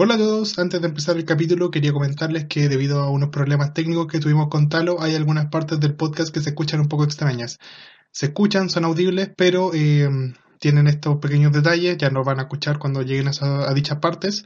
Hola a todos, antes de empezar el capítulo quería comentarles que debido a unos problemas técnicos que tuvimos con Talo hay algunas partes del podcast que se escuchan un poco extrañas. Se escuchan, son audibles, pero eh, tienen estos pequeños detalles, ya nos van a escuchar cuando lleguen a, a dichas partes,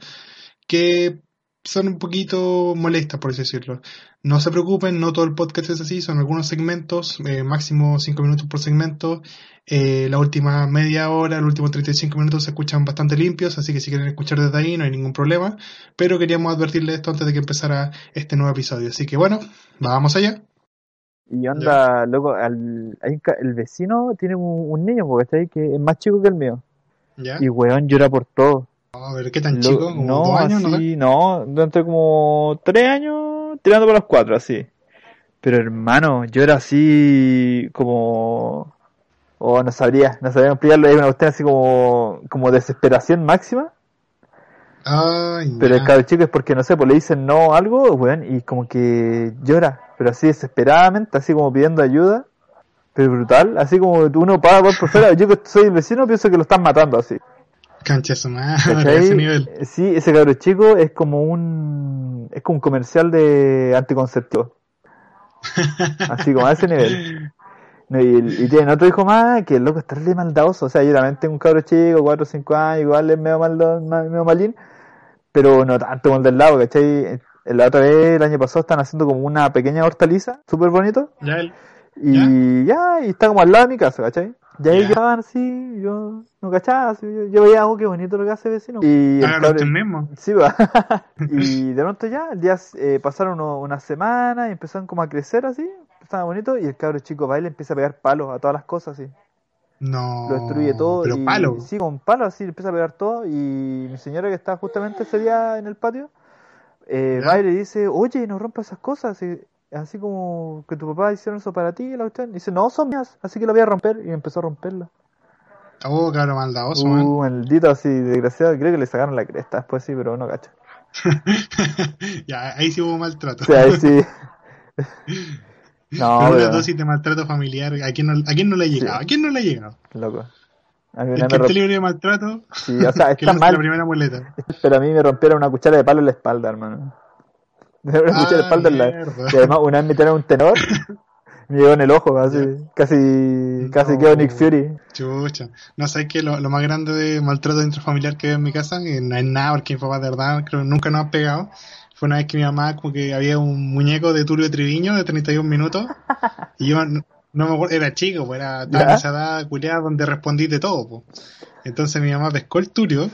que son un poquito molestas, por así decirlo. No se preocupen, no todo el podcast es así, son algunos segmentos, eh, máximo 5 minutos por segmento. Eh, la última media hora, los últimos 35 minutos se escuchan bastante limpios, así que si quieren escuchar desde ahí no hay ningún problema. Pero queríamos advertirles esto antes de que empezara este nuevo episodio. Así que bueno, vamos allá. Y onda, loco, al, el vecino tiene un, un niño, ¿cachai? Que es más chico que el mío. ¿Ya? Y weón llora por todo. A ver, ¿qué tan chico? ¿Como no, dos años? ¿no? así, no, durante como tres años, tirando por los cuatro, así. Pero hermano, llora así como... Oh, no sabría, no sabría explicarlo, es una cuestión así como, como desesperación máxima. Ay, Pero el cabro chico es porque, no sé, pues le dicen no algo, weón, y como que llora, pero así desesperadamente, así como pidiendo ayuda. Pero brutal, así como uno paga por por fuera. Yo que soy el vecino pienso que lo están matando así. Cancha su madre, ese nivel. Sí, ese cabro chico es como un es como un comercial de anticonceptivo. Así como a ese nivel. No, y, y tiene otro hijo más que el loco está re maldadoso. O sea, yo también tengo un cabro chico, 4 o 5 años, igual es medio, maldo, ma- medio malín, pero no tanto como el del lado, ¿cachai? La otra vez, el año pasado, están haciendo como una pequeña hortaliza, súper bonito, Ya él. y ya, y está como al lado de mi casa, ¿cachai? Y ahí Ya. llegaban así, yo no cachaba, así, yo, yo veía, oh, qué bonito lo que hace el vecino. Y el cabro- usted mismo. Sí, va. y de pronto ya, el día eh, pasaron uno- unas semanas y empezaron como a crecer así, estaba bonito, y el cabro chico va y le empieza a pegar palos a todas las cosas así. No. Lo destruye todo. Pero y, palo. Sí, con palos así, le empieza a pegar todo. Y mi señora que estaba justamente ese día en el patio, eh, ¿Ya? va y le dice, oye, no rompas esas cosas. y- así como que tu papá hicieron eso para ti, la cuestión. Y dice, no, son mías, así que la voy a romper. Y empezó a romperla. Oh, cabrón maldadoso, man. Uh, maldito así, desgraciado. Creo que le sacaron la cresta después, sí, pero no cacho. ya, ahí sí hubo maltrato. Sea, ahí sí. No, Pero una dosis de maltrato familiar, ¿a quién no, a quién no le ha llegado? Sí. ¿A quién no le ha llegado? loco. A mí El que esté romp- libre de maltrato, sí, o sea, que está lance la mal, primera muleta. pero a mí me rompieron una cuchara de palo en la espalda, hermano. Una Ah, espalda en la, mierda. Y además una vez me tiraron un tenor, me llegó en el ojo, así, casi, casi No. quedó Nick Fury. Chucha. No sabes que lo, lo más grande de maltrato intrafamiliar que veo en mi casa, que no es nada, porque mi papá de verdad creo que nunca nos ha pegado. Fue una vez que mi mamá, como que había un muñeco de Tulio Triviño de 31 minutos, y yo no, me acuerdo, era chico, pues era ¿Ya? esa edad culiada donde respondí de todo, pues. Entonces mi mamá pescó el Tulio,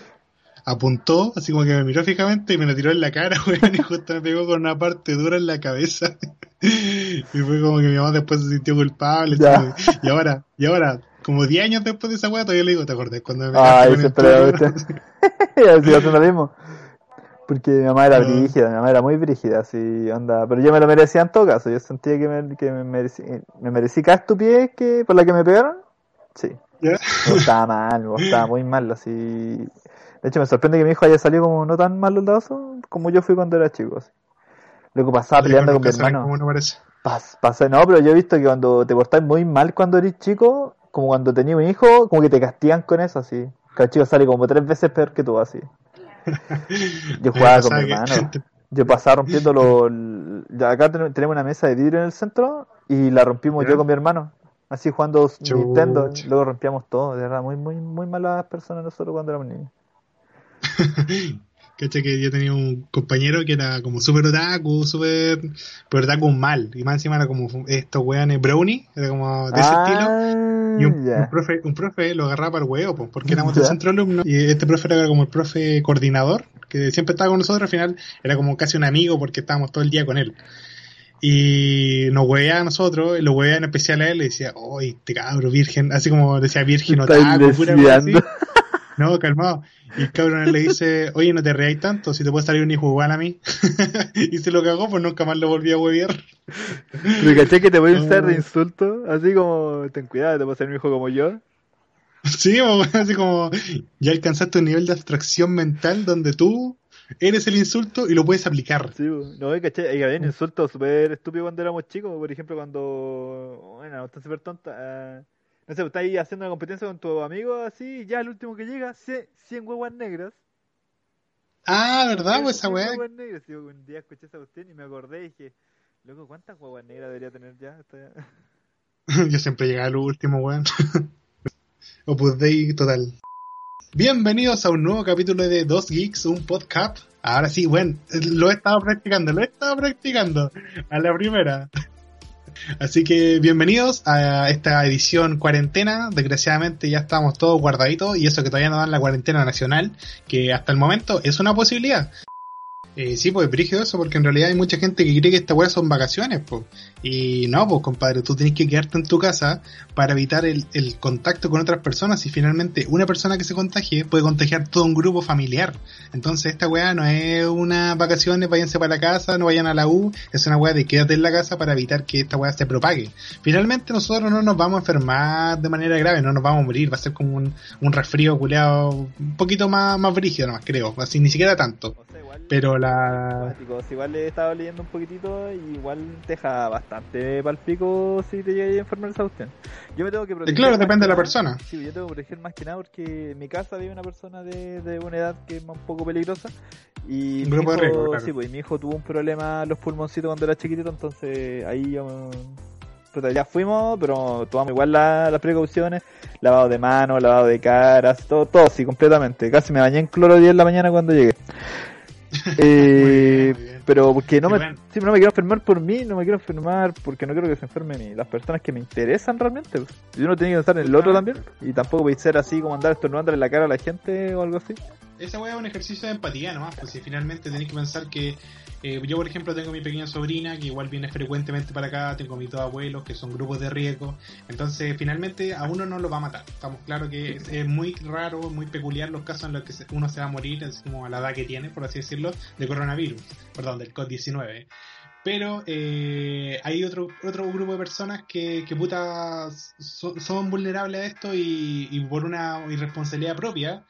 apuntó, así como que me miró fijamente y me lo tiró en la cara, weón, y justo me pegó con una parte dura en la cabeza. y fue como que mi mamá después se sintió culpable. Así, Y ahora, y ahora, como 10 años después de esa weá, todavía le digo, ¿te acordás cuando me Ay, pegaste siempre el cuestión. Y así lo mismo. Porque mi mamá era No. brígida, mi mamá era muy brígida, así, onda. Pero yo me lo merecía en todo caso, yo sentía que me, que me merecí, me merecí cada estupidez que, por la que me pegaron. Sí, ¿Ya? me gustaba mal, me gustaba muy mal, así. De hecho, me sorprende que mi hijo haya salido como no tan maldadoso como yo fui cuando era chico, así. Luego pasaba peleando con mi hermano. Como no parece. Pas, pasa- no, pero yo he visto que cuando te portás muy mal cuando eres chico, como cuando tenías un hijo, como que te castigan con eso, así. Que el chico sale como tres veces peor que tú, así. Yo jugaba con mi que- hermano. Yo pasaba rompiendo los... Acá ten- tenemos una mesa de vidrio en el centro y la rompimos yo con mi hermano. Así jugando. Nintendo. Luego rompíamos todo. De verdad, muy, muy, muy malas personas nosotros cuando éramos niños. Cacha que yo tenía un compañero que era como súper otaku, súper. Pero otaku mal. Y más encima era como estos weones brownie, era como de ese estilo. Y un, Ah, un profe, un profe lo agarraba para el huevo, pues, porque éramos Ya. centro alumno. Y este profe era como el profe coordinador, que siempre estaba con nosotros. Al final era como casi un amigo porque estábamos todo el día con él. Y nos hueveaba a nosotros, y lo hueveaba en especial a él, y decía, ¡Oh, este cabro virgen! Así como decía virgen otaku, pura así. No, calmado. Y el cabrón le dice, oye, no te reáis tanto, si te puede salir un hijo igual a mí. y se lo cagó, pues nunca más lo volví a huevear. Pero caché que te voy a usar de insulto. Así como, ten cuidado, te puede ser un hijo como yo. Sí, así como, ya alcanzaste un nivel de abstracción mental donde tú eres el insulto y lo puedes aplicar. Sí, no, caché, y había un insulto súper estúpido cuando éramos chicos, por ejemplo, cuando, bueno, está súper tonta, ah, no sé, estás ahí haciendo una competencia con tu amigo así, y ya el último que llega, 100, 100 huevas negras, Ah, ¿verdad? Pues esa negras. Sí, un día escuché esa cuestión y me acordé y dije, loco, ¿cuántas guaguas negras debería tener ya? Yo siempre llegaba al último, weón. Opus Dei total. Bienvenidos a un nuevo capítulo de Dos Geeks, un podcast. Ahora sí, bueno, lo he estado practicando, lo he estado practicando a la primera. Así que bienvenidos a esta edición cuarentena. Desgraciadamente ya estamos todos guardaditos y eso que todavía no dan la cuarentena nacional, que hasta el momento es una posibilidad. Eh, sí, pues brígido eso, porque en realidad hay mucha gente que cree que esta weá son vacaciones, pues. Y no, pues compadre, tú tienes que quedarte en tu casa para evitar el, el contacto con otras personas y finalmente una persona que se contagie puede contagiar todo un grupo familiar. Entonces esta weá no es una vacaciones, váyanse para la casa, no vayan a la U, es una weá de quédate en la casa para evitar que esta weá se propague. Finalmente nosotros no nos vamos a enfermar de manera grave, no nos vamos a morir, va a ser como un, un resfrío culeado un poquito más, más brígido nomás, creo, así ni siquiera tanto. Pero la... Igual le he estado leyendo un poquitito y igual te deja bastante palpico si te llega a enfermar esa cuestión. Yo me tengo que proteger. Claro, más depende de la persona. Sí, yo tengo que proteger más que nada porque en mi casa vive una persona de, de una edad que es un poco peligrosa. Y Un mi grupo de riesgo, claro. sí, pues, y mi hijo tuvo un problema en los pulmoncitos cuando era chiquitito, entonces ahí yo... puta, ya fuimos, pero tomamos igual la- las precauciones, lavado de manos, lavado de caras, todo, todo sí, completamente. Casi me bañé en cloro 10 en la mañana cuando llegué. Eh, muy bien. pero porque no me, sí, no me quiero enfermar por mí, no me quiero enfermar porque no quiero que se enfermen las personas que me interesan realmente. pues. Yo no tenía que pensar en el otro también y tampoco voy a ser así como andar estornudando en la cara a la gente o algo así. Esa weá es un ejercicio de empatía nomás, pues si finalmente tenéis que pensar que eh, yo por ejemplo tengo mi pequeña sobrina que igual viene frecuentemente para acá, tengo mis dos abuelos que son grupos de riesgo, entonces finalmente a uno no lo va a matar, estamos claros que es, muy raro, muy peculiar los casos en los que uno se va a morir, es como a la edad que tiene, por así decirlo, de coronavirus, perdón, del COVID-19. Pero eh, hay otro, otro grupo de personas que, que puta so- son vulnerables a esto y, y por una irresponsabilidad propia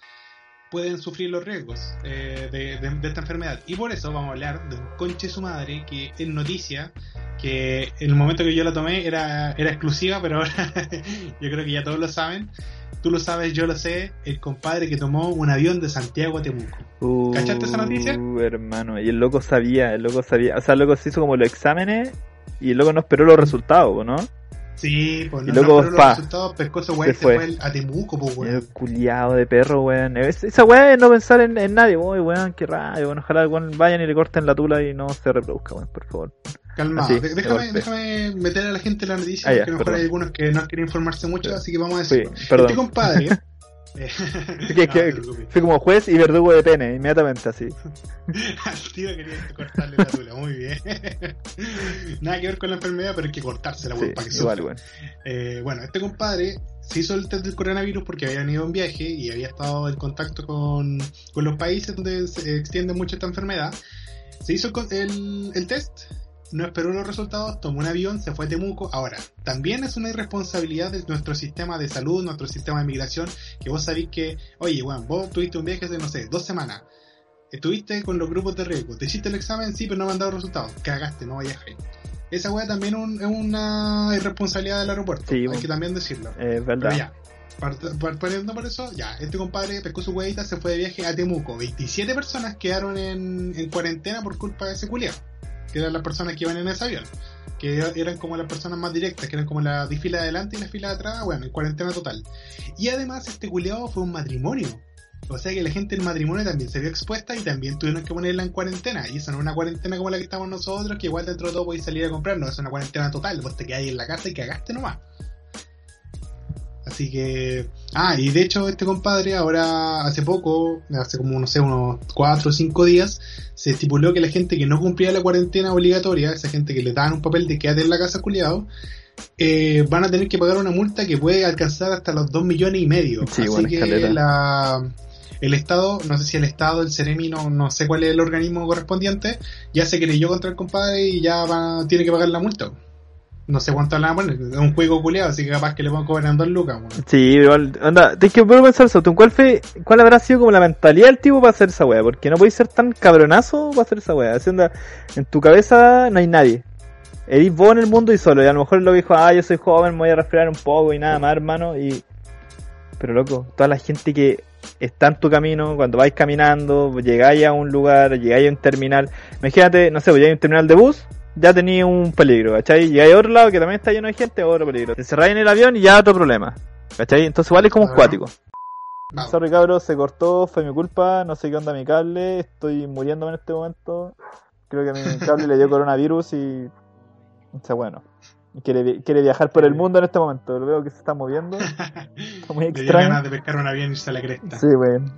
pueden sufrir los riesgos eh, de, de- de esta enfermedad. Y por eso vamos a hablar de un conche su madre que es noticia, que en el momento que yo la tomé era, era exclusiva, pero ahora yo creo que ya todos lo saben. Tú lo sabes, yo lo sé, el compadre que tomó un avión de Santiago a Temuco. ¿Cachaste esa noticia? Uh, hermano, y el loco sabía, el loco sabía, o sea, el loco se hizo como los exámenes y el loco no esperó los resultados, ¿no? Sí, pues Y no, luego, no fueron pa, los resultados, ese güey se y se fue. el- a Temuco, pues El weón. culiado de perro, weón. Es- Esa weá es no pensar en, en nadie, weón, weón, qué rayo, weón. Ojalá weón, vayan y le corten la tula y no se reproduzca, weón, por favor. Calmado, Así, déjame, déjame meter a la gente en la noticia, Ah, porque a lo mejor hay algunos que no quieren informarse mucho, Sí. así que vamos a Sí, decirlo. perdón. Este compadre. Eh, Que- no, que-. Fui como juez y verdugo de pene, inmediatamente así. Al tío quería cortarle la tula, muy bien. Nada que ver con la enfermedad, pero hay que cortársela, Sí, para que igual, sufra. weón. Eh, bueno, este compadre se hizo el test del coronavirus porque había venido en viaje y había estado en contacto con, con los países donde se extiende mucho esta enfermedad. Se hizo el el, el test, no esperó los resultados, tomó un avión, se fue a Temuco. Ahora, también es una irresponsabilidad de nuestro sistema de salud, nuestro sistema de migración, que vos sabéis que, oye, bueno, vos tuviste un viaje de, no sé, dos semanas. Estuviste con los grupos de riesgo, te hiciste el examen, sí, pero no me han dado resultados. Cagaste, no vayas ahí. Esa weá también un- es una irresponsabilidad del aeropuerto, Sí, hay bueno. que también decirlo. Es verdad. ya, part- par- partiendo por eso, ya, este compadre pescó su huevita, se fue de viaje a Temuco. 27 personas quedaron en, en cuarentena por culpa de ese culiao, que eran las personas que iban en ese avión. Que era- eran como las personas más directas, que eran como la fila de adelante y la fila de atrás, bueno, en cuarentena total. Y además este culiao fue un matrimonio. O sea que la gente del matrimonio también se vio expuesta y también tuvieron que ponerla en cuarentena. Y eso no es una cuarentena como la que estamos nosotros, que igual dentro de todo podéis salir a comprar. No, es una cuarentena total. Vos te quedáis en la casa y cagaste nomás. Así que... Ah, y de hecho este compadre ahora hace poco, hace como no sé, unos 4 o 5 días, se estipuló que la gente que no cumplía la cuarentena obligatoria, esa gente que le daban un papel de quédate en la casa culiado, eh, van a tener que pagar una multa que puede alcanzar hasta los 2 millones y medio. Sí, Así que escalera. la, el Estado, no sé si el Estado, el Ceremi, no, no sé cuál es el organismo correspondiente, ya se creyó contra el compadre y ya va, tiene que pagar la multa. No sé cuánto la bueno, es un juego culiado, así que capaz que le van cobrando dos lucas. bueno. Sí, igual, anda, tienes que pensar eso. ¿tú ¿Cuál, fue, ¿Cuál habrá sido como la mentalidad del tipo para hacer esa weá? Porque no podéis ser tan cabronazo para hacer esa weá. Así onda, en tu cabeza no hay nadie. Eres vos en el mundo y solo. Y a lo mejor lo dijo, ah, yo soy joven, me voy a respirar un poco y nada más, hermano. Y Pero loco, toda la gente que está en tu camino, cuando vais caminando, llegáis a un lugar, llegáis a un terminal, imagínate, no sé, pues llegáis a un terminal de bus, ya tenéis un peligro, ¿cachai? Llegáis a otro lado que también está lleno de gente, otro peligro. Te encerráis en el avión y ya otro problema, ¿cachai? Entonces igual es como un Claro. cuático. Vamos. Sorry cabros, se cortó, fue mi culpa, no sé qué onda mi cable, estoy muriéndome en este momento. Creo que a mi cable le dio coronavirus y... O sea, bueno. y Quiere, quiere viajar por el mundo en este momento, lo veo que se está moviendo. Está muy extraño. ganas de pescar un avión y irse a la cresta. Sí, weón.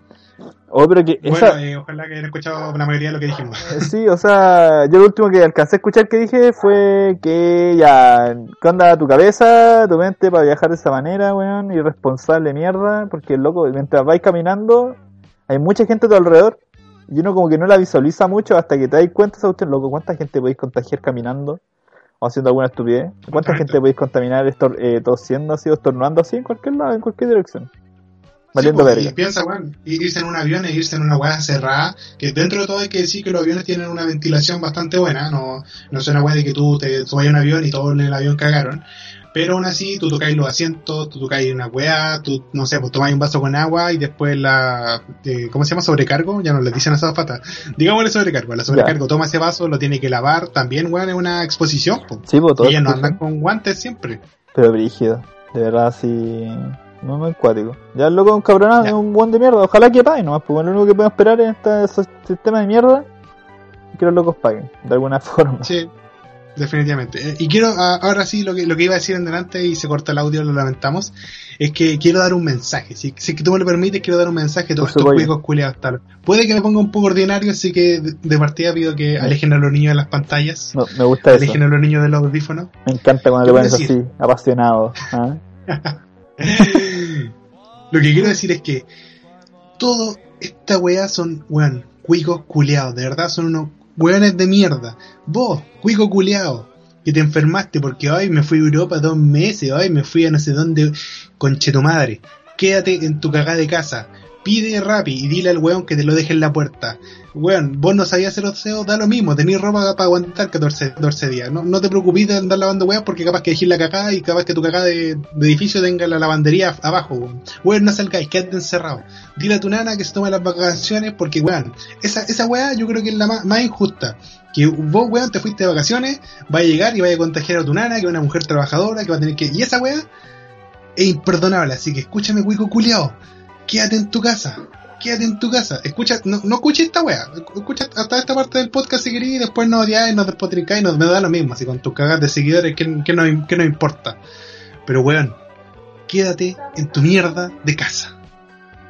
Oh, pero que Bueno, esa... eh, ojalá que hayan escuchado la mayoría de lo que dijimos. Sí, o sea, yo lo último que alcancé a escuchar que dije fue que ya, ¿qué onda tu cabeza, tu mente para viajar de esa manera, weón? Irresponsable mierda, porque loco, mientras vais caminando, hay mucha gente a tu alrededor y uno como que no la visualiza mucho hasta que te das cuenta, esa cuestión, loco, ¿cuánta gente podéis contagiar caminando? O haciendo alguna estupidez. ¿Cuánta gente podéis contaminar estor eh, tosiendo así o estornudando así en cualquier lado, en cualquier dirección? Valiendo Sí, pues, verga. Y piensa, weón, irse en un avión e irse en una weá cerrada, que dentro de todo hay que decir que los aviones tienen una ventilación bastante buena, no, no es una weá de que tú te subas a un avión y todos en el avión cagaron, pero aún así tú tocáis los asientos, tú tocáis una weá, tú, no sé, pues tomáis un vaso con agua y después la, eh, ¿cómo se llama? Sobrecargo, ya no le dicen a esas patas, digámosle sobrecargo, la sobrecargo toma ese vaso, lo tiene que lavar, también weón es una exposición, pues. Sí, pues todo Ellas no andan con guantes siempre. Pero brígido, de verdad así. No muy cuático. Ya el loco es un cabronado, es un buen de mierda. Ojalá que paguen nomás, porque lo único que podemos esperar en este sistema de mierda es que los locos paguen, de alguna forma. Sí, definitivamente. Eh, Y quiero, a- ahora sí, lo que, lo que iba a decir en delante y se corta el audio, lo lamentamos, es que quiero dar un mensaje. Si, si tú me lo permites, quiero dar un mensaje a todos estos juegos culiados tal. Puede que me ponga un poco ordinario, así que de, de partida pido que alejen a los niños de las pantallas, No, me gusta eso. alejen a los niños de los audífonos. Me encanta cuando ¿Qué le pones así, apasionado. ¿ah? Lo que quiero decir es que todo esta weá son, weón, cuicos culeados, de verdad son unos weones de mierda. Vos, cuico culeado, que te enfermaste porque hoy me fui a Europa dos meses, hoy me fui a no sé dónde, conche tu madre. Quédate en tu cagada de casa. Pide Rappi y dile al weón que te lo deje en la puerta. Weón, vos no sabías hacer oseo, da lo mismo, tenés ropa para aguantar 14, 14 días. No, te preocupes de andar lavando weón porque capaz que dejes la cagada y capaz que tu cagada de, edificio tenga la lavandería abajo, weón. Weón, no salgáis, quédate encerrado. Dile a tu nana que se tome las vacaciones porque, weón, esa, esa weá yo creo que es la más, injusta. Que vos, weón, te fuiste de vacaciones, va a llegar y vaya a contagiar a tu nana, que es una mujer trabajadora, que va a tener que... Y esa weá es imperdonable, así que escúchame, cuico culiao. Quédate en tu casa. Quédate en tu casa. Escucha, no, no escuches esta weá. Escucha hasta esta parte del podcast si querés y después no odiáis, no despotricáis, no me da lo mismo. Así con tus cagas de seguidores, que, que, no, que no importa. Pero weón, quédate en tu mierda de casa.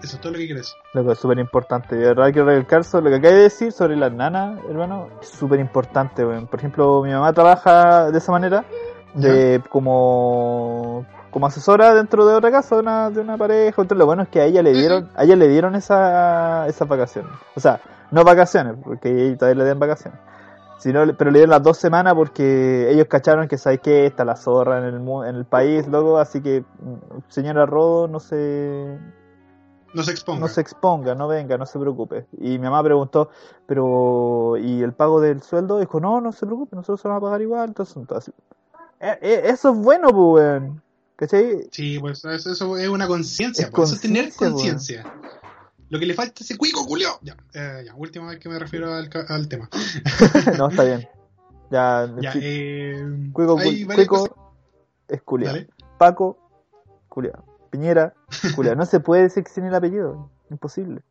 Eso es todo lo que quiero decir. Loco, es súper importante. De verdad quiero recalcar sobre lo que acabas de decir sobre las nanas, hermano. Es súper importante, weón. Por ejemplo, mi mamá trabaja de esa manera, de como como asesora dentro de otra casa de una, de una pareja. Entonces, lo bueno es que a ella le dieron, a ella le dieron esa, esas vacaciones. O sea, no vacaciones, porque todavía le den vacaciones. Sino, pero le dieron las dos semanas porque ellos cacharon que sabes que está la zorra en el, en el país, loco, así que mm, señora Rodo no se No se exponga. no se exponga, no venga, no se preocupe. Y mi mamá preguntó, pero ¿y el pago del sueldo? Dijo, no, no se preocupe, nosotros se lo vamos a pagar igual. Entonces, entonces, eh, eh, eso es bueno, pues. ¿Cachai? Sí, pues eso, eso es una conciencia, Es pues, eso es tener conciencia, conciencia. Lo que le falta es ese cuico culiao. Ya, eh, ya, última vez que me refiero al, tema. no, está bien. Ya, Ya, eh, Cuico, Cuico es culiao. Dale. Paco, culiao. Piñera, culiao. No se puede decir sin el apellido. Imposible.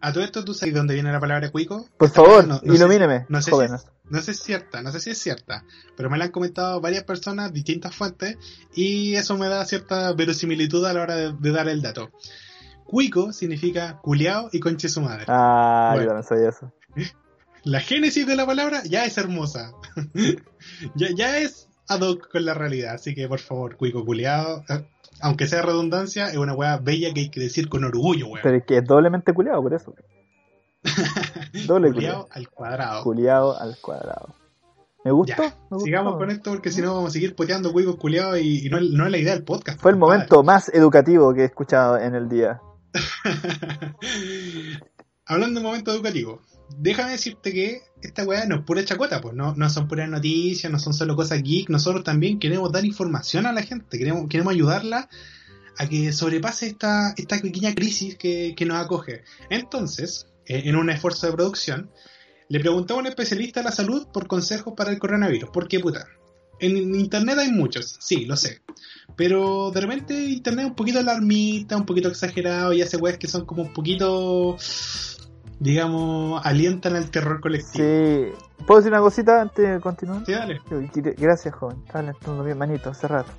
A todo esto, ¿tú sabes de dónde viene la palabra cuico? Por favor, no- no sé- ilumíneme, no sé jóvenes. No sé si es cierta, no sé si es cierta, pero me la han comentado varias personas, distintas fuentes, y eso me da cierta verosimilitud a la hora de, de dar el dato. Cuico significa culiao y conche su madre. Ah, yo Bueno. también sabía eso. La génesis de la palabra ya es hermosa. ya, ya es ad hoc con la realidad, así que por favor, cuico culiao, eh, aunque sea redundancia, es una weá bella que hay que decir con orgullo, weón. Pero es que es doblemente culiao, por eso. Doble. Culiao al cuadrado. Culiao al cuadrado. ¿Me gustó? Ya, Me gustó. sigamos con esto porque si no vamos a seguir poteando cuicos culiados y, y no, es- no es la idea del podcast. Fue el momento más educativo que he escuchado en el día. Hablando de momento educativo, déjame decirte que esta weá no es pura chacota, pues no, no son puras noticias, no son solo cosas geek, nosotros también queremos dar información a la gente, queremos, queremos ayudarla a que sobrepase esta, esta pequeña crisis que, que nos acoge. Entonces, en un esfuerzo de producción, le preguntó a un especialista de la salud por consejos para el coronavirus. Porque, puta, en internet hay muchos, sí, lo sé. Pero de repente internet es un poquito alarmista, un poquito exagerado y hace weas que son como un poquito, digamos, alientan al terror colectivo. Sí. ¿Puedo decir una cosita antes de continuar? Sí, dale. Gracias, joven. Estaba levantando bien manito hace rato.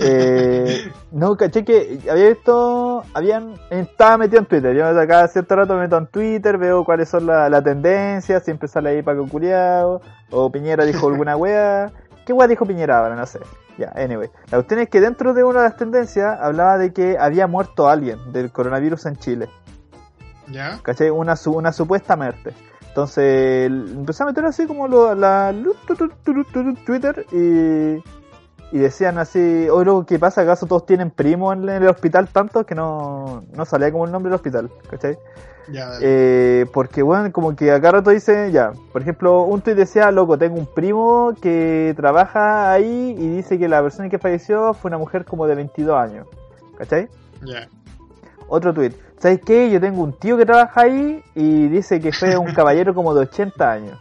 Eh, no, caché que había visto, habían, estaba metido en Twitter, yo cada cierto rato me meto en Twitter, veo cuáles son las la tendencias, siempre sale ahí Paco Curiado, o Piñera dijo alguna wea, ¿qué wea dijo Piñera ahora? No sé, ya, anyway, la cuestión es que dentro de una de las tendencias hablaba de que había muerto alguien del coronavirus en Chile, ¿Ya? ¿cachai? Una, una supuesta muerte. Entonces empecé a meter así como lo, la Twitter y y decían así, oye, ¿qué pasa? ¿Acaso todos tienen primo en el hospital tanto que no, no salía como el nombre del hospital? ¿Cachai? Ya, eh, porque, bueno, como que acá rato dice, ya, por ejemplo, un tuit decía, loco, tengo un primo que trabaja ahí y dice que la persona que falleció fue una mujer como de 22 años, ¿cachai? Ya. Otro tuit, ¿sabes qué? Yo tengo un tío que trabaja ahí y dice que fue un caballero como de 80 años.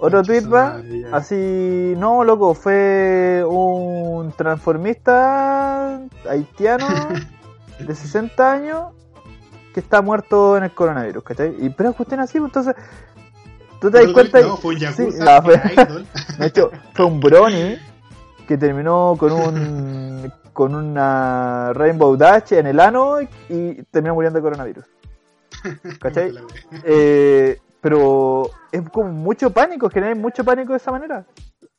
Otro tweet va, así, no, loco, fue un transformista haitiano de 60 años que está muerto en el coronavirus, ¿cachai? Y pero cuestión así, pues, entonces, tú te das cuenta... No, fue un Yakuza, sí, no, fue, de hecho, fue un Brony que terminó con un con una Rainbow Dash en el ano y terminó muriendo de coronavirus. ¿Cachai? eh, pero es como mucho pánico, genera mucho pánico de esa manera.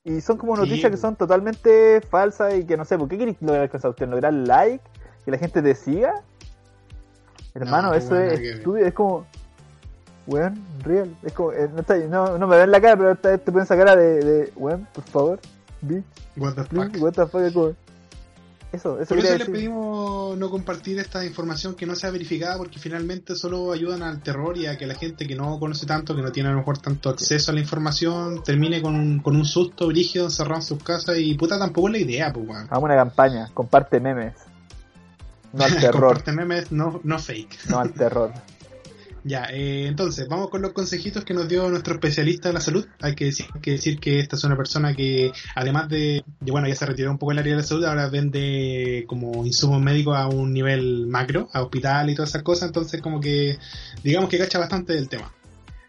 Y son como noticias Sí. que son totalmente falsas y que no sé, ¿por qué querés lograr con cuestión? ¿Lograr like? ¿Que la gente te siga? Hermano, No, eso es estúpido, es como... Weón, real. Es como, eh, no, está- no, no me ven la cara, pero te ponen esa cara de, de weón, por favor, bitch, What the please, fuck. what the fuck, es como- Eso, eso Por eso les pedimos no compartir esta información que no sea verificada porque finalmente solo ayudan al terror y a que la gente que no conoce tanto, que no tiene a lo mejor tanto acceso a la información, termine con un, con un susto brígido encerrado en sus casas y puta tampoco es la idea, pues weón. Hagamos una campaña, comparte memes. No al terror, Comparte memes, no, no fake. no al terror. Ya, eh, entonces, vamos con los consejitos que nos dio nuestro especialista de la salud. Hay que decir, que esta es una persona que, además de, de, bueno, ya se retiró un poco del área de la salud, ahora vende como insumos médicos a un nivel macro, a hospital y todas esas cosas, entonces como que, digamos que cacha bastante del tema.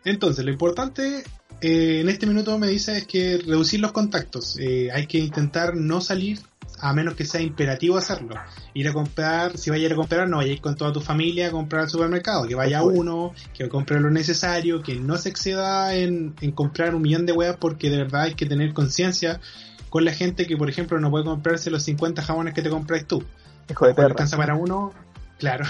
Entonces, lo importante eh, en este minuto me dice es que reducir los contactos. Eh, hay que intentar no salir a menos que sea imperativo hacerlo. Ir a comprar, si vaya a ir a comprar, no vaya a ir con toda tu familia a comprar al supermercado, que vaya Por uno, que compre lo necesario, que no se exceda en, en comprar un millón de weas porque de verdad hay que tener conciencia con la gente que por ejemplo no puede comprarse los 50 jabones que te compras tú. Hijo de A lo mejor le perra. alcanza para uno, claro,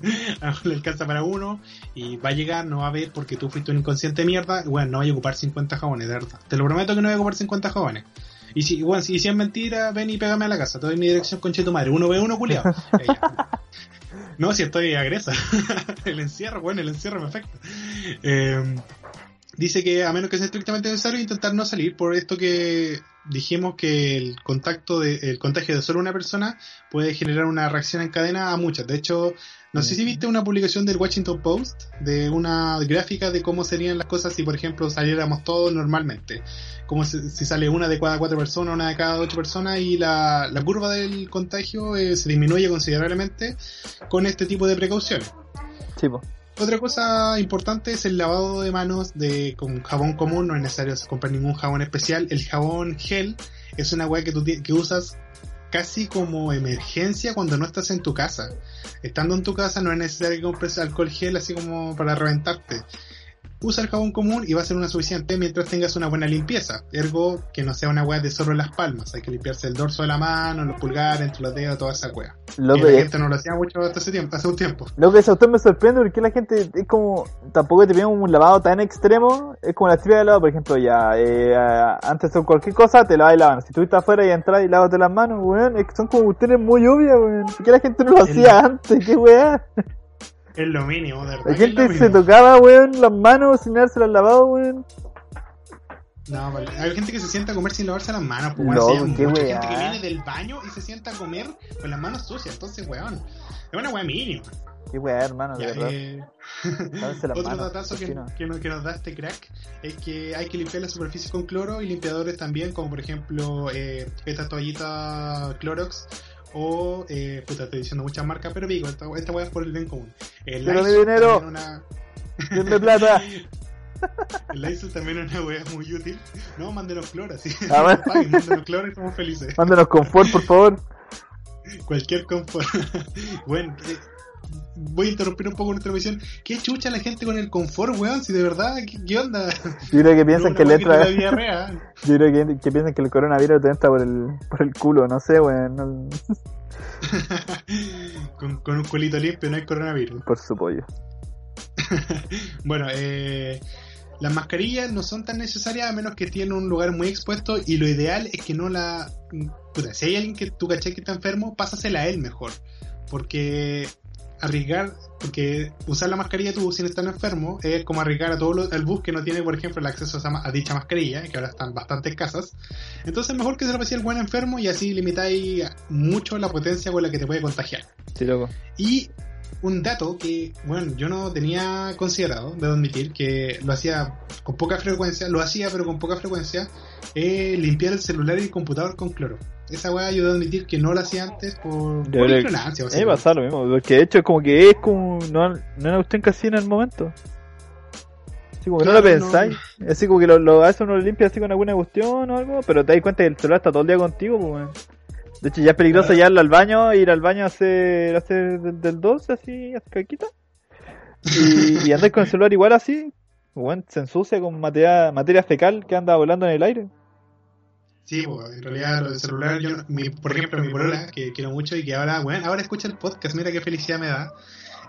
le alcanza para uno y va a llegar, no va a ver porque tú fuiste un inconsciente mierda, bueno, no vaya a ocupar 50 jabones, de verdad. Te lo prometo que no voy a ocupar 50 jabones. Y si, bueno, si, si es mentira, ven y pégame a la casa, te doy mi dirección con tu madre, uno ve uno culiado. no, si estoy agresa. el encierro, bueno, el encierro me afecta. Eh, dice que a menos que sea estrictamente necesario intentar no salir por esto que dijimos que el contacto de, el contagio de solo una persona puede generar una reacción en cadena a muchas. De hecho, no sé si viste una publicación del Washington Post de una gráfica de cómo serían las cosas si por ejemplo saliéramos todos normalmente. Como si, si sale una de cada cuatro personas, una de cada ocho personas y la, la curva del contagio eh, se disminuye considerablemente con este tipo de precauciones. Sí, po. Otra cosa importante es el lavado de manos de con jabón común, no es necesario comprar ningún jabón especial. El jabón gel es una weá que tú que usas casi como emergencia cuando no estás en tu casa. Estando en tu casa no es necesario que compres alcohol gel así como para reventarte. Usa el jabón común y va a ser una suficiente mientras tengas una buena limpieza. Ergo, que no sea una weá de solo las palmas. Hay que limpiarse el dorso de la mano, los pulgares, entre los dedos, toda esa weá. Lo Y la que, gente no lo hacía mucho hasta hace tiempo, hace un tiempo. lo que a usted me sorprende porque la gente es como, tampoco te piden un lavado tan extremo, es como la típica de lavado, por ejemplo, ya, eh, antes de cualquier cosa te lavas la mano, si estuviste afuera y entras y lávate las manos, weón, es que son como cuestiones muy obvias, weón, ¿por qué la gente no lo El- hacía antes? ¿Qué weá? Es lo mínimo, de verdad. La gente se tocaba, weón, las manos sin haberse las lavado, weón. No, vale. Hay gente que se sienta a comer sin lavarse las manos, pues, Loco, weón. Mucha weá. gente que viene del baño y se sienta a comer con las manos sucias. Entonces, weón, es una weá mínima. Qué weá, hermano, de Ya, verdad. eh, Otro manos, datazo que, cochino. que, no- que nos da este crack es que hay que limpiar la superficie con cloro y limpiadores también, como por ejemplo eh, esta toallita Clorox o, eh, puta, estoy diciendo muchas marcas, pero digo, esta, esta weá es por el bien común. El Pero mi Lysol dinero. Una, Denme plata. el Lysol también es una weá muy útil. No, mándenos cloro, así. Ah, bueno. Paguen, mándenos cloro y estamos felices. Mándenos confort, por favor. Cualquier confort. bueno, eh, voy a interrumpir un poco nuestra visión. ¿Qué chucha la gente con el confort, weón? Si de verdad, ¿qué, qué onda? Yo creo que piensan No, que letra. diarrea. Yo creo que, que piensan que el coronavirus te entra por el, por el culo, no sé, weón. no- con, con un culito limpio no hay coronavirus. por su pollo. Bueno, eh, las mascarillas no son tan necesarias a menos que estén en un lugar muy expuesto y lo ideal es que no la... Puta, si hay alguien que tú caché que está enfermo, pásasela a él mejor. Porque arriesgar, porque usar la mascarilla tú sin estar enfermo es como arriesgar a todo lo- al bus que no tiene, por ejemplo, el acceso a, esa a dicha mascarilla, que ahora están bastante escasas. Entonces mejor que se lo pase al buen enfermo y así limitáis mucho la potencia con la que te puede contagiar. Sí, loco. Y un dato que, bueno, yo no tenía considerado, debo admitir, que lo hacía con poca frecuencia, lo hacía pero con poca frecuencia, eh, limpiar el celular y el computador con cloro. Esa weá yo debo admitir que no lo hacía antes por, por ignorancia. A mí me pasa lo mismo, porque de hecho es como que es como, no, no era usted casi en el momento. Así como que no lo no. pensáis, así como que lo, lo, a veces uno lo limpia así con alguna cuestión o algo, pero te das cuenta que el celular está todo el día contigo, pues. De hecho ya es peligroso Claro. llevarlo al baño, ir al baño a hacer, a hacer del, del 2 así, hacer caquita. Y, y andar con el celular igual así, weón, se ensucia con materia, materia fecal que anda volando en el aire. Sí, pues, en realidad lo del celular, yo, mi, por ejemplo, mi polola, que quiero mucho y que ahora, bueno, ahora escucha el podcast, mira qué felicidad me da.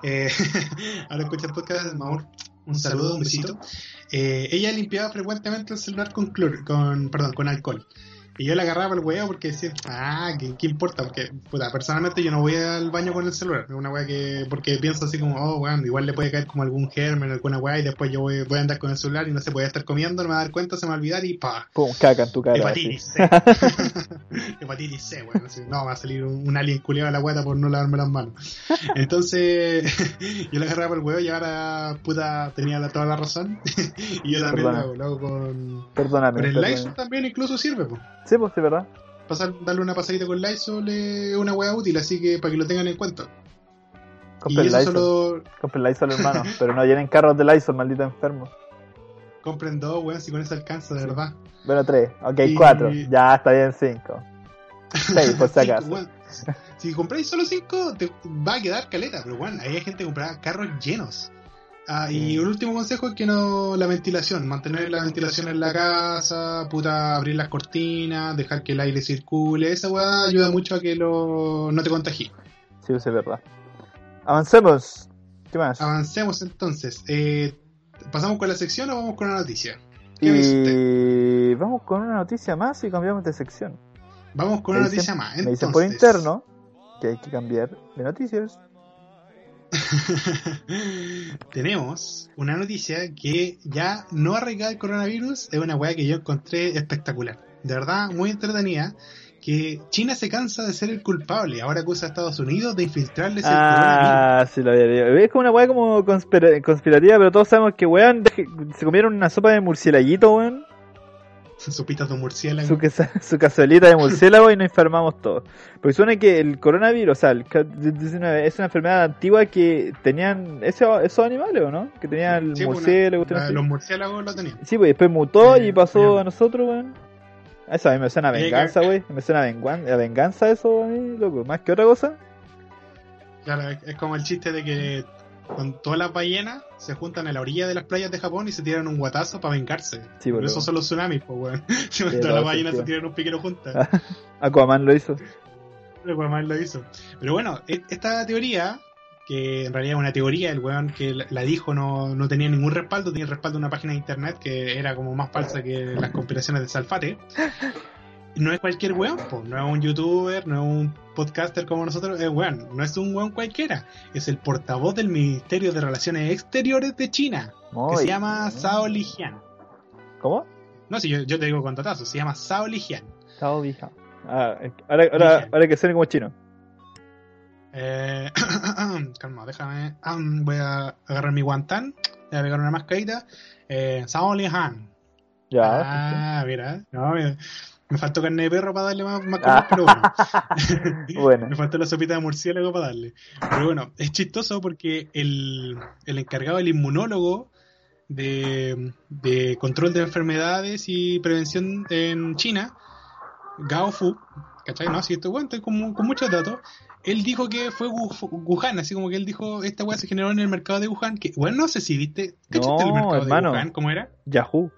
Eh, ahora escucha el podcast, Maur, un saludo, un besito. Eh, ella limpiaba frecuentemente el celular con cloro, con, perdón, con alcohol. Y yo le agarraba el huevo porque decía, ah, ¿qué, qué importa? Porque, puta, personalmente yo no voy al baño con el celular. Es una weá que, porque pienso así como, oh, weón, igual le puede caer como algún germen, alguna weá, y después yo voy, voy a andar con el celular y no se puede estar comiendo, no me va a dar cuenta, se me va a olvidar y pa, Pum, caca en tu cara. Hepatitis C. Hepatitis C, así, no, va a salir un, un alien culeado a la guata por no lavarme las manos. Entonces, yo le agarraba el huevo y ahora puta tenía la- toda la razón. y yo también lo hago, lo hago con, Perdóname. con el perdóname. También incluso sirve, pues. Sí, pues sí, verdad. Pasar, darle una pasadita con Lysol es una hueá útil, así que para que lo tengan en cuenta. Compren Lysol. solo Compren Lysol, hermano. pero no llenen carros de Lysol, maldito enfermo. compren dos, weón, si con eso alcanza, de Sí. verdad. Bueno, tres. Ok, Y- cuatro. Ya está bien, cinco. Seis, por si Cinco, acaso. Si compráis solo 5, te va a quedar caleta, pero bueno, hay gente que compraba carros llenos. Ah, y un último consejo es que no la ventilación, mantener la ventilación en la casa, puta, abrir las cortinas, dejar que el aire circule, esa weá ayuda mucho a que lo, no te contagie. Sí, es verdad. Avancemos. ¿Qué más? Avancemos entonces. Eh, ¿Pasamos con la sección o vamos con la noticia? ¿Qué? Y vamos con una noticia más y cambiamos de sección. Vamos con Me una dicen- noticia más. Me dicen por Entonces, interno que hay que cambiar de noticias. Tenemos una noticia que ya no arraigada el coronavirus, es una weá que yo encontré espectacular. De verdad, muy entretenida. Que China se cansa de ser el culpable. Ahora acusa a Estados Unidos de infiltrarles el coronavirus. Ah, sí lo había leído. Es como una weá como conspira- conspirativa, pero todos sabemos que weón se comieron una sopa de murcielaguito, weón. Sopitas de murciélago. Su, cazuelita de murciélago y nos enfermamos todos. Porque suena que el coronavirus, o sea, el COVID-19 es una enfermedad antigua que tenían eso- esos animales, ¿o no? Que tenían el Sí, pues, murciélago, una- la- los murciélagos lo tenían. Sí, pues después mutó Eh, y pasó a nosotros, weón. Eso a mí me suena a venganza, güey. Me suena a, vengan- a venganza eso, a mí, loco. Más que otra cosa. Claro, es como el chiste de que con todas las ballenas se juntan a la orilla de las playas de Japón y se tiran un guatazo para vengarse. Sí, Por boludo. eso son los tsunamis, pues, weón. Todas las ballenas se tiran un piquero juntas. Aquaman lo hizo. Weón lo hizo. Pero bueno, e- esta teoría, que en realidad es una teoría, el weón que la la dijo no, no tenía ningún respaldo, tenía el respaldo de una página de internet que era como más falsa que las conspiraciones de Salfate. No es cualquier weón, pues, no es un youtuber, no es un podcaster como nosotros, es weón, no es un weón cualquiera, es el portavoz del Ministerio de Relaciones Exteriores de China, que se llama bien. Sao Lijian. ¿Cómo? No, si yo, yo te digo con datazo, se llama Sao Lijian. Sao Lijian. Ah, ahora, ahora, ahora que suene como chino. Eh, calma, déjame. voy a agarrar mi guantán. Voy a pegar una mascarita. Eh, Sao Lijian. Ya. Ah, mira. No, mira. Me faltó carne de perro para darle más, más color, pero bueno. bueno. Me faltó la sopita de murciélago para darle. Pero bueno, es chistoso porque el, el encargado, el inmunólogo de, de, control de enfermedades y prevención en China, Gao Fu, ¿cachai? No, si esto bueno, estoy con, con muchos datos. Él dijo que fue Wuhan, así como que él dijo, esta weá se generó en el mercado de Wuhan, que, bueno, no sé si viste, ¿cachaste no, el mercado hermano, de Wuhan? ¿Cómo era? Yahoo.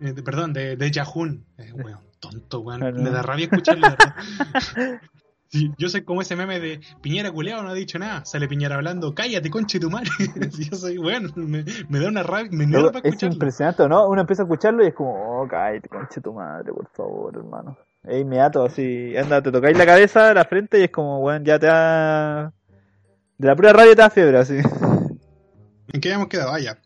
Eh, de, perdón, de, de Yahoo. Eh, weón, tonto, weón. Claro. Me da rabia escucharlo. Sí, yo soy como ese meme de Piñera culeado, no ha dicho nada. Sale Piñera hablando, cállate, conche tu madre. yo soy, bueno, me, me da una rabia, me enerva para es escucharlo. impresionante, ¿no? Uno empieza a escucharlo y es como, oh, cállate, conche tu madre, por favor, hermano. Es inmediato, así, anda, te tocáis la cabeza, la frente y es como, bueno, ya te da... De la pura rabia te da fiebre, así. ¿En qué habíamos quedado? Ah, ya.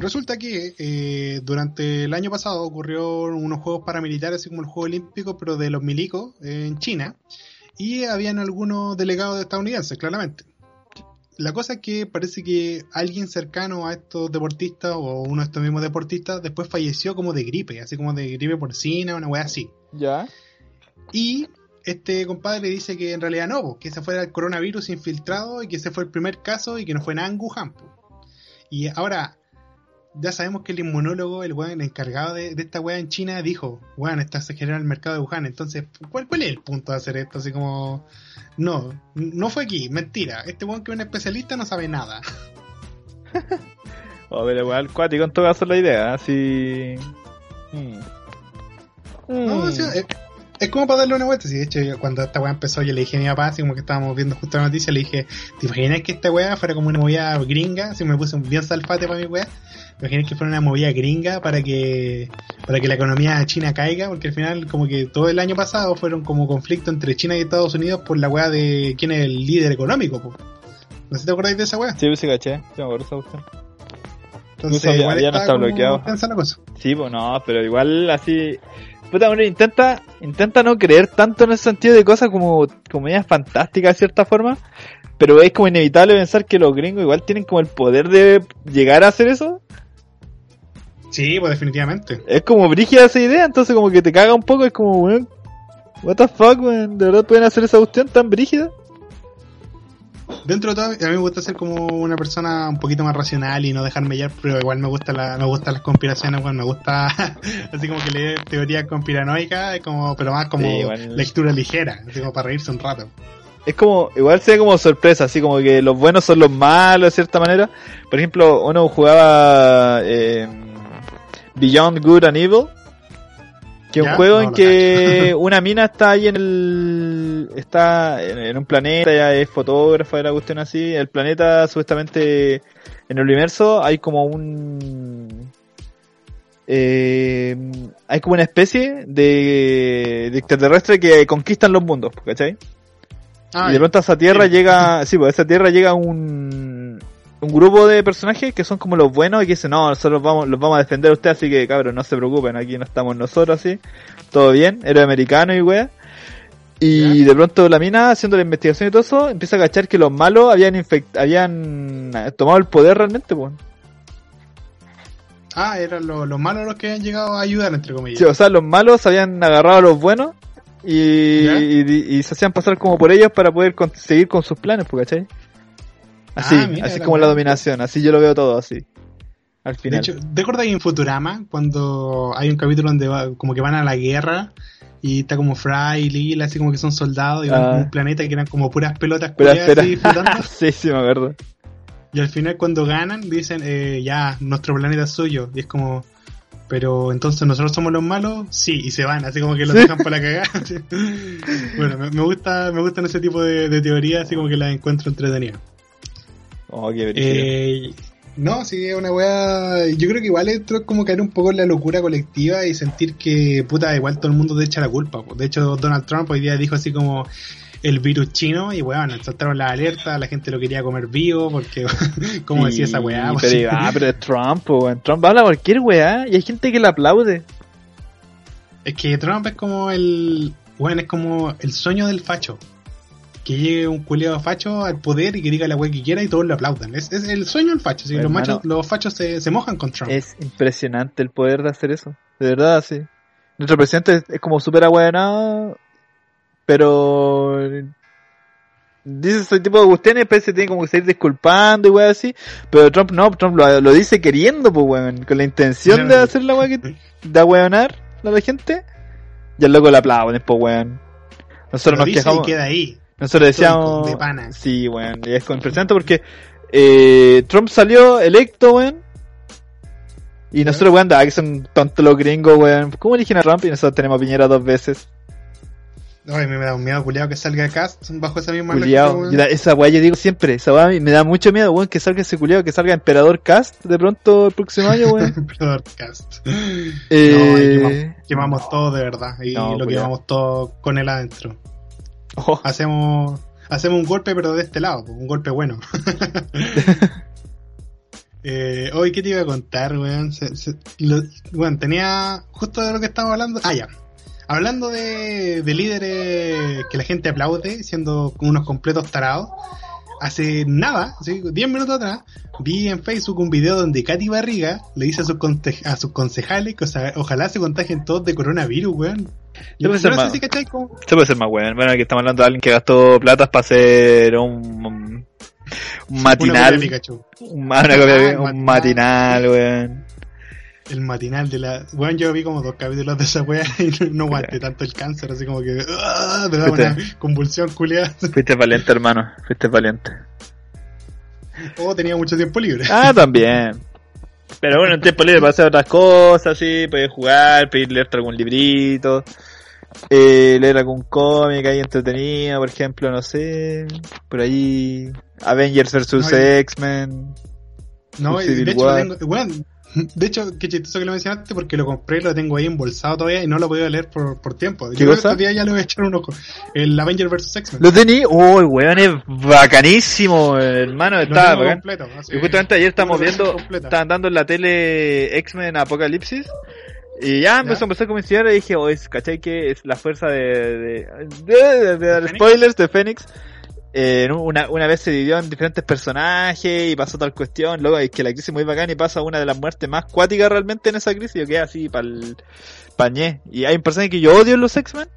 Resulta que eh, durante el año pasado ocurrió unos juegos paramilitares, así como el Juego Olímpico, pero de los milicos eh, en China, y habían algunos delegados estadounidenses, claramente. La cosa es que parece que alguien cercano a estos deportistas o uno de estos mismos deportistas después falleció como de gripe, así como de gripe porcina, una weá así. Ya. Y este compadre dice que en realidad no, que ese fue el coronavirus infiltrado y que ese fue el primer caso y que no fue nada en Wuhan. Y ahora, ya sabemos que el inmunólogo, el weón encargado de, de esta weá en China, dijo, weón, genera en el mercado de Wuhan. Entonces, ¿cuál, ¿cuál es el punto de hacer esto? Así como, no, no fue aquí, mentira. Este weón que es un especialista no sabe nada. O ver, igual, cuático en todo caso la idea, así... Mm. No, o sea, es, es como para darle una vuelta. Si de hecho, cuando esta weá empezó, yo le dije a mi papá, así como que estábamos viendo justo la noticia, le dije, ¿te imaginas que esta weá fuera como una movida gringa? Así me puse un bien salfate para mi weá. ¿Te imaginas que fuera una movida gringa para que para que la economía china caiga? Porque al final, como que todo el año pasado fueron como conflicto entre China y Estados Unidos por la weá de quién es el líder económico, po. No sé si te acordáis de esa weá. Sí, sí, caché, sí, me acuerdo esa. Entonces, igual ya no está bloqueado. Sí, pues no, pero igual así. Puta, uno intenta, intenta no creer tanto en ese sentido de cosas como comedias fantásticas de cierta forma, pero es como inevitable pensar que los gringos igual tienen como el poder de llegar a hacer eso. Sí, pues definitivamente. Es como brígida esa idea, entonces como que te caga un poco, es como, weón, what the fuck, weón, ¿de verdad pueden hacer esa cuestión tan brígida? Dentro de todo, a mí me gusta ser como una persona un poquito más racional y no dejarme llevar, pero igual me gusta la, me gustan las conspiraciones, igual me gusta así como que leer teorías conspiranoicas, como, pero más como Sí, lectura ligera, así como para reírse un rato. Es como, igual se ve como sorpresa, así como que los buenos son los malos de cierta manera. Por ejemplo, uno jugaba eh, Beyond Good and Evil, que es un ¿Ya? juego No, en que una mina está ahí en el, está en, un planeta, ella es fotógrafa de la cuestión así. El planeta, supuestamente, en el universo hay como un, eh, hay como una especie de, de extraterrestre que conquistan los mundos, ¿cachai? Ah, y de pronto a esa tierra Sí. llega, sí, pues a esa tierra llega un, un grupo de personajes que son como los buenos y que dicen, no, nosotros vamos, los vamos a defender a usted, así que cabrón, no se preocupen, aquí no estamos nosotros así, todo bien, héroe americano y wea. Y de pronto la mina, haciendo la investigación y todo eso, empieza a cachar que los malos habían infect habían eh, tomado el poder realmente, pues. ah, eran los, los malos los que han llegado a ayudar, entre comillas. Sí, o sea, los malos habían agarrado a los buenos y- y se hacían pasar como por ellos para poder con- seguir con sus planes, pues, ¿cachai? Así, Ah, mira, así la como la dominación, así yo lo veo todo así. Al De final. hecho, ¿te en Futurama cuando hay un capítulo donde va- como que van a la guerra y está como Fry y Lila, así como que son soldados y van Ah. a un planeta que eran como puras pelotas Pero así flotando? sí, sí, me acuerdo. Y al final cuando ganan dicen, eh, ya, nuestro planeta es suyo. Y es como, pero entonces nosotros somos los malos, sí, y se van, así como que los Sí. dejan para la cagada. Sí. bueno, me, me gusta, me gustan ese tipo de, de teorías, así como que las encuentro entretenidas. Oh, qué. Eh, no, sí, es una weá. Yo creo que igual esto es como caer un poco en la locura colectiva y sentir que, puta, igual todo el mundo te echa la culpa. po. De hecho, Donald Trump hoy día dijo así como: el virus chino y weón, saltaron las alertas, la gente lo quería comer vivo porque, como decía esa weá. pues, Pero, ah, pero es Trump, weón. Trump habla cualquier weá y hay gente que le aplaude. Es que Trump es como el, weón, es como el sueño del facho. Que llegue un culeado facho al poder y que diga la weá que quiera y todos lo aplaudan. Es, es el sueño del facho. ¿sí? Los, Hermano. machos, los fachos se, se mojan con Trump. Es impresionante el poder de hacer eso. De verdad, sí. Nuestro presidente es, es como súper ahueonado, pero dice ese tipo de cuestiones y después se tiene como que seguir disculpando y weá así. Pero Trump no, Trump lo, lo dice queriendo, pues weón, con la intención de hacer la weá que, de ahueonar a la gente. Y el loco le aplauden, pues weón. Nosotros Lo nos dice quejamos. y queda ahí. Nosotros decíamos. de pana. Sí, weón. Y es con- impresionante porque eh, Trump salió electo, weón. Y nosotros, weón, ah, que son tontos los gringos, weón. ¿Cómo eligen a Trump? Y nosotros tenemos a Piñera dos veces. Ay, me da un miedo culiado que salga Cast bajo esa misma Culiao. da- esa weá yo digo siempre, esa weá me da mucho miedo, weón, que salga ese culiao, que salga Emperador Cast de pronto el próximo año, weón. Emperador Cast. Eh, No, quemamos, quemamos todo de verdad. Y No, lo culiao. quemamos todo con él adentro. Oh, Hacemos, hacemos un golpe, pero de este lado, un golpe bueno. eh, hoy, ¿qué te iba a contar, weón? Se- se- lo- weón, tenía justo de lo que estábamos hablando. Ah, ya. Hablando de, de líderes que la gente aplaude, siendo unos completos tarados. Hace nada, ¿sí? 10 minutos atrás, vi en Facebook un video donde Katy Barriga le dice a sus, a sus concejales que o sea, ojalá se contagien todos de coronavirus, weón. Yo Yo, pensé no más- sé si cachai cómo, se puede ser más weón. Bueno, aquí estamos hablando de alguien que gastó platas para hacer un, un matinal. Un, Ah, matinal. weón. El matinal de la. Bueno, yo vi como dos capítulos de esa wea y no, aguanté tanto el cáncer, así como que. ¡ah! Me da una convulsión culiada. Fuiste valiente, hermano. Fuiste valiente. O tenía mucho tiempo libre. Ah, también. Pero bueno, en tiempo libre para hacer otras cosas, sí, puedes jugar, pedir leerte algún librito, eh, leer algún cómic ahí entretenido, por ejemplo, no sé, por ahí Avengers vs No, X-Men. No, y Civil de hecho, tengo. Bueno, de hecho, qué chistoso que lo mencionaste porque lo compré lo tengo ahí embolsado todavía y no lo he podido leer por, por tiempo. ¿Qué Yo creo que cosa? días ya le voy a echar un ojo. El Avenger vs X-Men. Lo tení, uy, weón, es bacanísimo, hermano, está completo. Y justamente ayer estamos viendo, estaban dando en la tele X-Men Apocalipsis. Y ya empezó, empezó a comenzar y dije, es, ¿cachai? Que es la fuerza de, de, de, spoilers de Fénix. Eh, una, una vez se dividió en diferentes personajes y pasó tal cuestión. Luego es que la crisis muy bacana y pasa una de las muertes más cuáticas realmente en esa crisis. Yo quedé así pa'l pañé. Y hay un personaje que yo odio en los X-Men.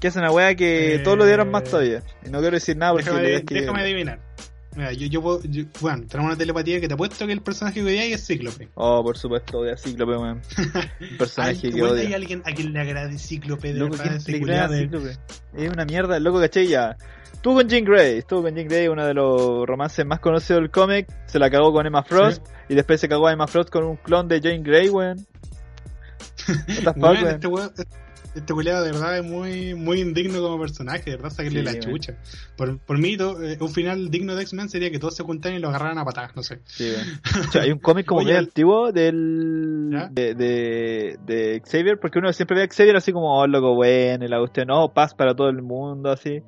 Que es una wea que Eh, todos lo odiaron más todavía. Y no quiero decir nada porque Déjame, es que- déjame adivinar. Mira, yo, yo, puedo- yo- bueno, tenemos una telepatía que te apuesto que el personaje que odiáis es Cíclope. Oh, por supuesto, odio a Cíclope, weón. Un personaje que odio. ¿Hay alguien a quien le agrade Cíclope de Loco, verdad? ¿quién ese le culiao crea de- Cíclope? Es una mierda, el loco, caché ya. Estuvo con Jean Grey, estuvo con Jean Grey, uno de los romances más conocidos del cómic. Se la cagó con Emma Frost y después se cagó a Emma Frost con un clon de Jane Grey, weón. What the fuck, Weón, weón. Este culiao de verdad es muy, muy indigno como personaje, de verdad, sacarle Sí, la weón. chucha. Por, por mí, to- eh, un final digno de X-Men sería que todos se juntaran y lo agarraran a patadas, no sé. Sí. O sea, hay un cómic como el- antiguo del de, de, de Xavier, porque uno siempre ve a Xavier así como, oh, loco, bueno, y la usted no, paz para todo el mundo, así.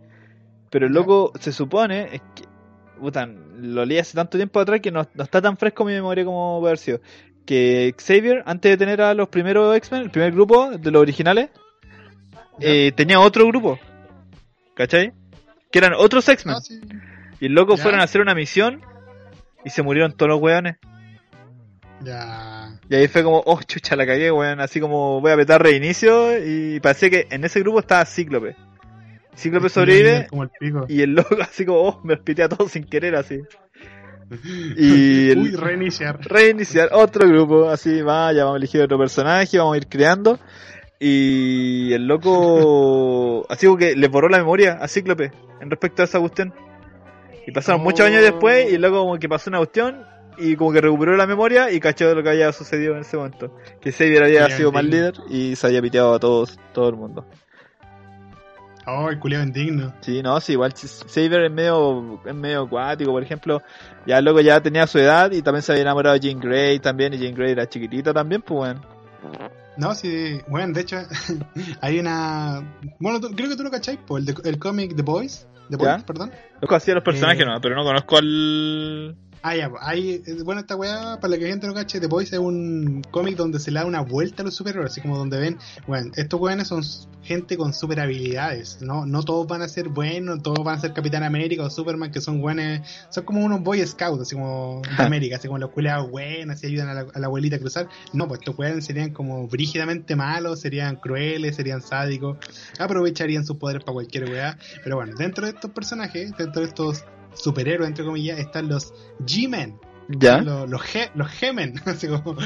Pero el ¿Ya? loco se supone, es que, puta, lo leí hace tanto tiempo atrás que no, no está tan fresco en mi memoria como puede haber sido. Que Xavier, antes de tener a los primeros X-Men, el primer grupo de los originales. Eh, tenía otro grupo, ¿cachai? Que eran otros X-Men. Ah, sí. Y el loco ¿Ya? fueron a hacer una misión y se murieron todos los weones. Ya. Y ahí fue como, oh, chucha, la cagué, weón. Así como voy a petar reinicio. Y parecía que en ese grupo estaba Cíclope. Cíclope sobrevive. Como el pico. Y el loco, así como, oh, me hospité a todos sin querer, así. Y el- Uy, reiniciar. Reiniciar otro grupo, así, vaya, vamos a elegir otro personaje, vamos a ir creando. Y el loco, así como que le borró la memoria a Cíclope en respecto a esa cuestión. Y pasaron Oh. muchos años después y el loco como que pasó una cuestión y como que recuperó la memoria y cachó de lo que había sucedido en ese momento. Que Xavier había sido mal líder y se había piteado a todos, todo el mundo. Oh, el culiao indigno. Sí, no, sí, igual Xavier es medio, es medio acuático, por ejemplo, ya el loco ya tenía su edad y también se había enamorado de Jean Grey también, y Jean Grey era chiquitita también, pues bueno. No, sí, bueno, de hecho, hay una. Bueno, creo que tú lo cacháis, el, de- el cómic The Boys. The Boys, ¿Ya? perdón. Conozco así a los personajes, Eh, no, pero no conozco al. Ah, ya, pues, hay, bueno, esta weá, para la que la gente no cache, The Boys es un cómic donde se le da una vuelta a los superhéroes, así como donde ven, bueno, estos weones son gente con super habilidades, ¿no? No todos van a ser buenos, todos van a ser Capitán América o Superman, que son weones, son como unos Boy Scouts, así como de América, así como los culeados buenos, así ayudan a la, a la abuelita a cruzar. No, pues estos weones serían como brígidamente malos, serían crueles, serían sádicos, aprovecharían sus poderes para cualquier weá. Pero bueno, dentro de estos personajes, dentro de estos superhéroes, entre comillas, están los G-Men. Ya. Los, los, G- los Gemen. así como-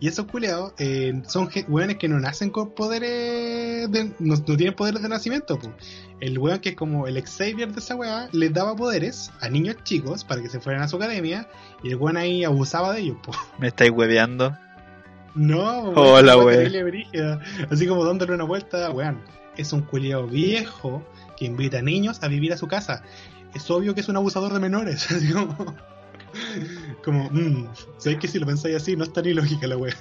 y esos culeados eh, son weones que no nacen con poderes. de- no, no tienen poderes de nacimiento. po. El weón que es como el Xavier de esa weá les daba poderes a niños chicos para que se fueran a su academia. Y el weón ahí abusaba de ellos. po. Me estáis hueveando. No, Hola, weá weón. Así como dándole una vuelta, weón. Es un culiao viejo que invita a niños a vivir a su casa. Es obvio que es un abusador de menores. Como, como mm, ¿sabes que si lo pensáis así no está ni lógica la wea?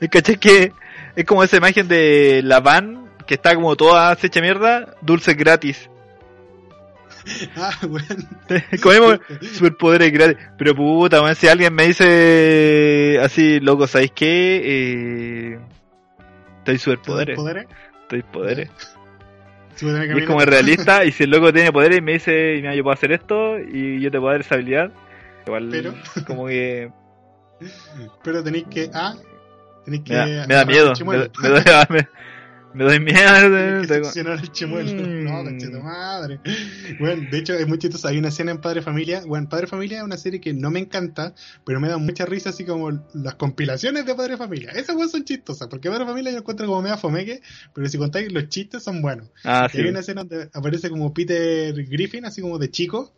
Es caché que es como esa imagen de la van que está como toda hecha mierda, dulces gratis. Ah, weón. Comemos superpoderes gratis. Pero puta, weón, si alguien me dice así, loco, ¿sabéis qué? Eh, estoy superpoderes. ¿Poderes? Estoy poderes. Y es como realista, y si el loco tiene poderes y me dice, mira, yo puedo hacer esto, y yo te puedo dar esa habilidad, igual, Pero- como que Pero tenéis que. Ah, tenéis que. me da, me da miedo, me, me me, me doy miedo. Tengo- el chimuelo. Mm. No, conchito madre. Bueno, de hecho, es muy chistoso. Hay una escena en Padre Familia. Bueno, Padre Familia es una serie que no me encanta, pero me da mucha risa, así como las compilaciones de Padre Familia. Esas weas son chistosas, porque Padre Familia yo encuentro como media fomeque, pero si contáis, los chistes son buenos. Ah, sí. hay una escena donde aparece como Peter Griffin, así como de chico.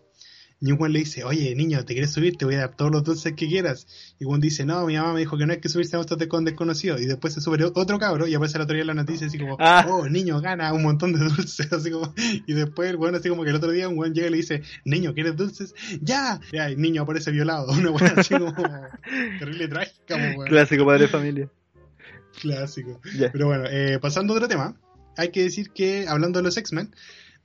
Y un weón le dice, oye niño, ¿te quieres subir? Te voy a dar todos los dulces que quieras. Y un dice, no, mi mamá me dijo que no hay que subirse a autos de con desconocidos. Y después se sube otro cabro y aparece la teoría de la noticia así como, Ah. oh, niño, gana un montón de dulces. Así como, y después el así como que el otro día un weón llega y le dice, niño, ¿quieres dulces? Ya. Ya, y el niño aparece violado. Una weón así como, terrible trágica, weón. Clásico padre de familia. Clásico. Ya. Pero bueno, eh, pasando a otro tema, hay que decir que, hablando de los X-Men,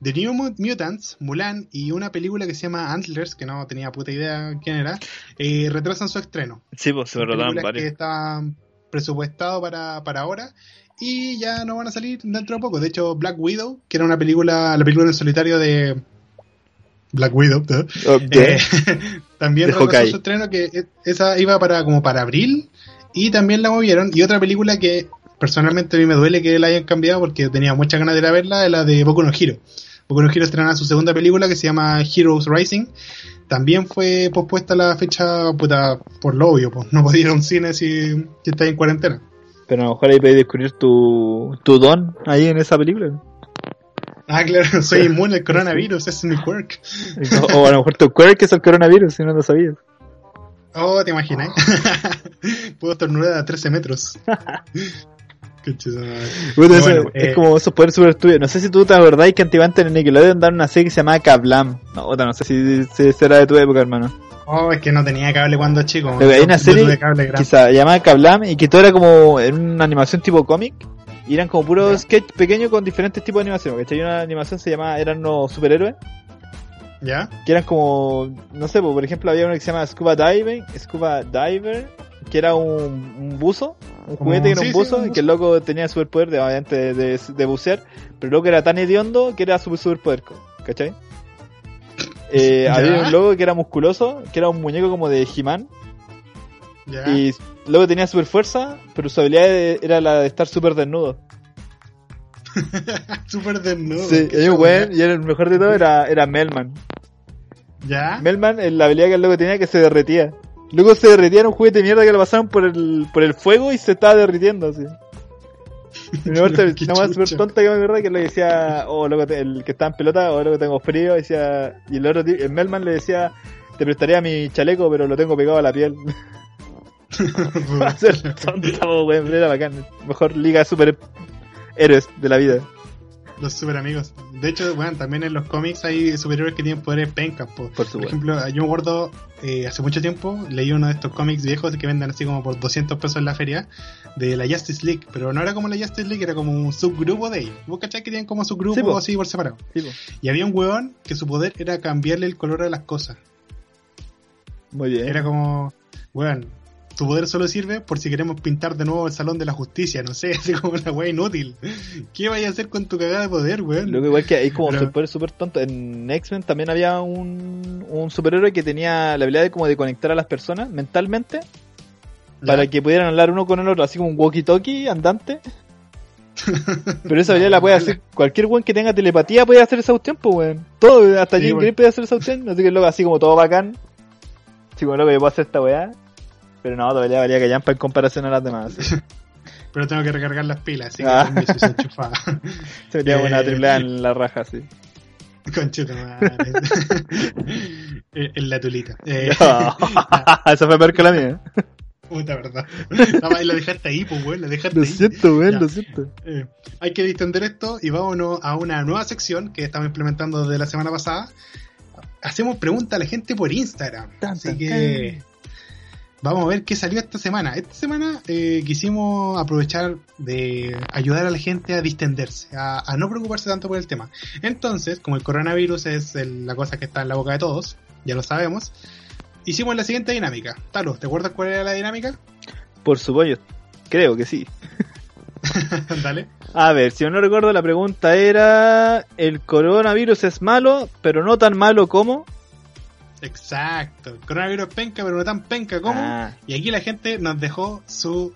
The New Mu- Mutants, Mulan y una película que se llama Antlers, que no tenía puta idea quién era, eh, retrasan su estreno. Sí, pues se rodaron películas que varios. estaban presupuestados para, para ahora y ya no van a salir dentro de poco. De hecho, Black Widow, que era una película, la película en solitario de Black Widow. Ok. Eh, también retrasó su estreno que e- esa iba para como para abril y también la movieron y otra película que personalmente a mí me duele que la hayan cambiado porque tenía muchas ganas de ir a verla es la de Boku no Hero. Boku no Hero estrenará su segunda película que se llama Heroes Rising. También fue pospuesta la fecha puta, por lo obvio, pues no podía ir a un cine si, si estáis en cuarentena. Pero a lo mejor ahí podéis descubrir tu, tu don ahí en esa película. Ah, claro, soy inmune al coronavirus, ese es mi quirk. O, o a lo mejor tu quirk es el coronavirus, si no lo sabías. Oh, ¿te imaginas? Puedo estornudar a 13 metros. Bueno, eso bueno, es eh, como esos poderes super estudios. No sé si tú te acordáis que antiguamente en Nickelodeon daban una serie que se llamaba Kablam. No, otra, no sé si, si será de tu época, hermano. Oh, es que no tenía cable cuando chico. Pero hay una serie tuve cable grande. que se llamaba Kablam y que todo era como en una animación tipo cómic. Y eran como puros Ya. sketch pequeños con diferentes tipos de animación. ¿Cachai? Una animación se llamaba, eran unos superhéroes. ¿Ya? que eran como, no sé, por ejemplo había uno que se llama Scuba Diving, Scuba Diver, que era un, un buzo, un juguete que era sí, un sí, buzo, y que el loco tenía superpoder de, obviamente de, de, de bucear, pero el loco era tan hediondo que era su superpoder, ¿cachai? Eh, había un loco que era musculoso, que era un muñeco como de He-Man, y luego tenía super fuerza, pero su habilidad era la de estar súper desnudo. Súper desnudo. sí, y y el mejor de todo era, era Melman. ¿Ya? Melman, eh, la habilidad que el loco tenía que se derretía. Luego se derretía en un juguete de mierda que lo pasaron por el, por el fuego y se estaba derritiendo así. Y una súper tonta que me acuerdo que le decía, oh loco, el que estaba en pelota, oh loco, tengo frío, decía, y el otro tío, el Melman le decía, te prestaría mi chaleco, pero lo tengo pegado a la piel. Para ser tonta, weón, era bacán. Mejor liga de super héroes de la vida. Los super amigos. De hecho, bueno, también en los cómics hay superhéroes que tienen poderes pencas. Po. Por Por ejemplo, yo me acuerdo eh, hace mucho tiempo leí uno de estos cómics viejos que venden así como por 200 pesos en la feria de la Justice League, pero no era como la Justice League, era como un subgrupo de ellos. ¿Vos cachai que tienen como subgrupos Sí, po. así por separado? Sí. Y había un weón que su poder era cambiarle el color a las cosas. Muy bien. Era como, weón, tu poder solo sirve por si queremos pintar de nuevo el Salón de la Justicia, no sé, así como una weá inútil. ¿Qué vaya a hacer con tu cagada de poder, weón? Luego igual que hay como Pero- superhéroes súper tontos. En X-Men también había un, un superhéroe que tenía la habilidad de como de conectar a las personas mentalmente Ya. para que pudieran hablar uno con el otro, así como un walkie-talkie andante. Pero esa habilidad la puede hacer cualquier weón que tenga telepatía puede hacer esa cuestión, pues weón. Todo, hasta Sí, Jim. Grey puede hacer esa cuestión, así que loco, así como todo bacán. Sí, como loco, yo puedo hacer esta weá. Pero no, todavía valía que en comparación a las demás. Pero tengo que recargar las pilas, así que Ah. permiso, se enchufa. Se metía una Eh, triple A en la raja, sí. Conchito. Eh, en la tulita. Eh, Esa fue peor que la mía. puta verdad. No, la dejaste ahí, pues, weón, la dejaste Lo ahí. siento, weón, lo siento. Eh, hay que distender esto y vámonos a una nueva sección que estamos implementando desde la semana pasada. Hacemos preguntas a la gente por Instagram. Tan, Así tan, que vamos a ver qué salió esta semana. Esta semana eh, quisimos aprovechar de ayudar a la gente a distenderse, a, a no preocuparse tanto por el tema. Entonces, como el coronavirus es el- la cosa que está en la boca de todos, ya lo sabemos, hicimos la siguiente dinámica. Talo, ¿te acuerdas cuál era la dinámica? Por supuesto, creo que sí. Dale. A ver, si no recuerdo, la pregunta era: ¿el coronavirus es malo, pero no tan malo como? Exacto. El coronavirus es penca, pero no tan penca como. Ah, Y aquí la gente nos dejó su,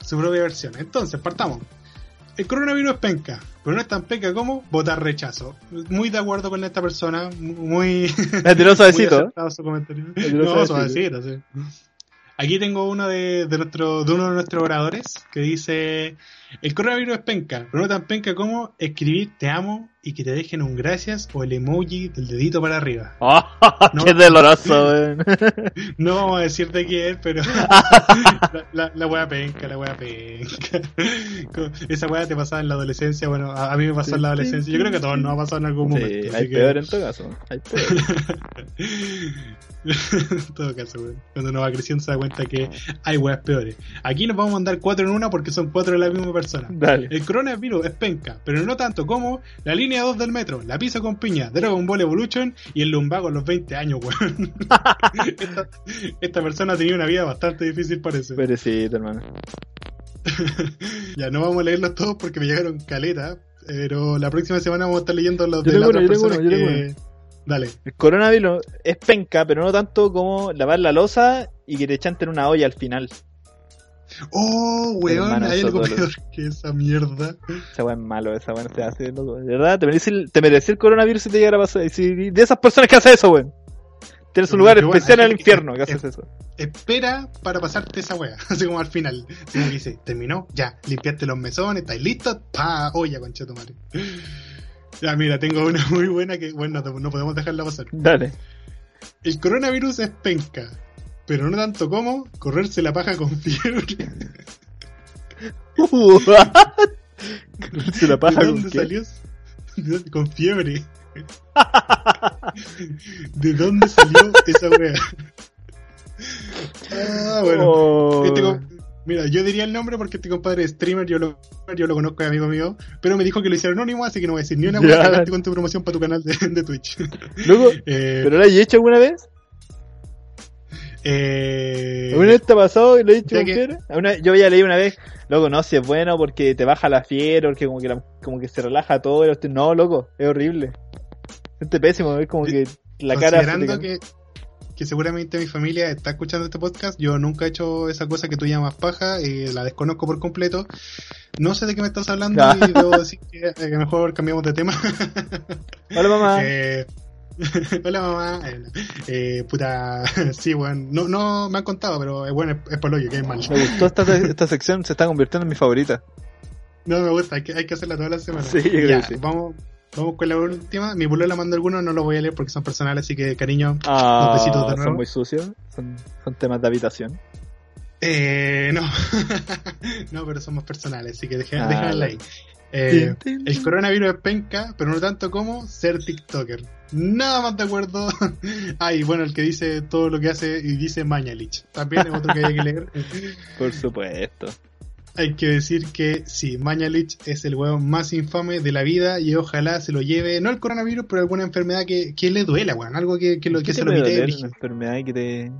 su propia versión. Entonces, partamos. El coronavirus es penca, pero no es tan penca como votar rechazo. Muy de acuerdo con esta persona, muy... la tiró muy suavecito. acertado su comentario. No, suavecito, sí. Aquí tengo uno de, de, nuestro, de uno de nuestros oradores que dice: El coronavirus es penca, pero no tan penca como escribir te amo y que te dejen un gracias o el emoji del dedito para arriba. Oh, No. ¡Qué doloroso, weón! No vamos a decir de quién es, pero la, la, la wea penca, la wea penca. Esa wea te pasaba en la adolescencia, bueno, a, a mí me pasó en la adolescencia, yo creo que a todos nos ha pasado en algún momento. Sí, así hay que- peor en todo caso. Hay peor. en todo caso, weón. Cuando uno va creciendo se da cuenta que hay weas peores. Aquí nos vamos a mandar cuatro en una porque son cuatro de la misma persona. Dale. El coronavirus es penca, pero no tanto como la línea 2 del metro, la pizza con piña, Dragon Ball Evolution y el lumbago a los 20 años, weón. esta, esta persona ha tenido una vida bastante difícil, parece. Pobrecito, hermano. ya, no vamos a leerlos todos porque me llegaron caleta, pero la próxima semana vamos a estar leyendo los Yo de las tengo personas que... Dale. El coronavirus es penca, pero no tanto como lavar la losa y que te chanten una olla al final. Oh, weón, Hermano, hay algo peor que esa mierda. Esa weá es malo, esa weá no se hace, loco. De verdad, te merece, el, te el coronavirus si te llegara a pasar. Y si- de esas personas que hacen eso, weón. Tienes un lugar bueno, especial en el gente que- infierno que haces eso. Espera para pasarte esa wea, así como al final. Como que dice, terminó, ya, limpiaste los mesones, estáis listos, pa, olla, concheto madre. Ya, mira, tengo una muy buena que, bueno, no, no podemos dejarla pasar. Dale. El coronavirus es penca, pero no tanto como correrse la paja con fiebre. Se la paja ¿De con dónde qué? salió? ¿De dónde- Con fiebre. ¿De dónde salió esa wea? Ah, bueno. Oh. Este Mira, yo diría el nombre porque este compadre es streamer, yo lo, yo lo conozco, es amigo mío, pero me dijo que lo hicieron anónimo, así que no voy a decir ni una Ya. wea, con tu promoción para tu canal de, de Twitch. Loco, Eh, ¿pero lo has hecho alguna vez? Eh, ¿Alguna vez te y lo he con que-? Una- yo ya leí una vez, loco, no, si es bueno porque te baja la fiebre, porque como que, la- como que se relaja todo. y hostia, No, loco, es horrible. Siente pésimo, es como que la cara... considerando que, que seguramente mi familia está escuchando este podcast, yo nunca he hecho esa cosa que tú llamas paja, y la desconozco por completo. No sé de qué me estás hablando Ah. y debo decir que, que mejor cambiamos de tema. Hola mamá. Eh, hola mamá. Eh, eh, puta, sí, bueno, no, no me han contado, pero es bueno, es, es por lo que es mal. Me gustó esta, esta sección, se está convirtiendo en mi favorita. No me gusta, hay que, hay que hacerla todas las semanas. Sí, Ya, sí. vamos, vamos con la última. Mi polola mandó algunos, no los voy a leer porque son personales, así que cariño. Ah, Unos besitos de nuevo. son muy sucios, son, son temas de habitación. Eh, no. no, pero son más personales, así que Ah, déjenla vale. ahí. Eh, el coronavirus es penca, pero no tanto como ser TikToker. Nada más de acuerdo. ah, y bueno, el que dice todo lo que hace y dice Mañalich. También es otro que hay que leer. Por supuesto. Hay que decir que sí, Mañalich es el hueón más infame de la vida y ojalá se lo lleve, no el coronavirus, pero alguna enfermedad que, que le duela, weón. Algo que, que, lo, que se lo Una enfermedad que te.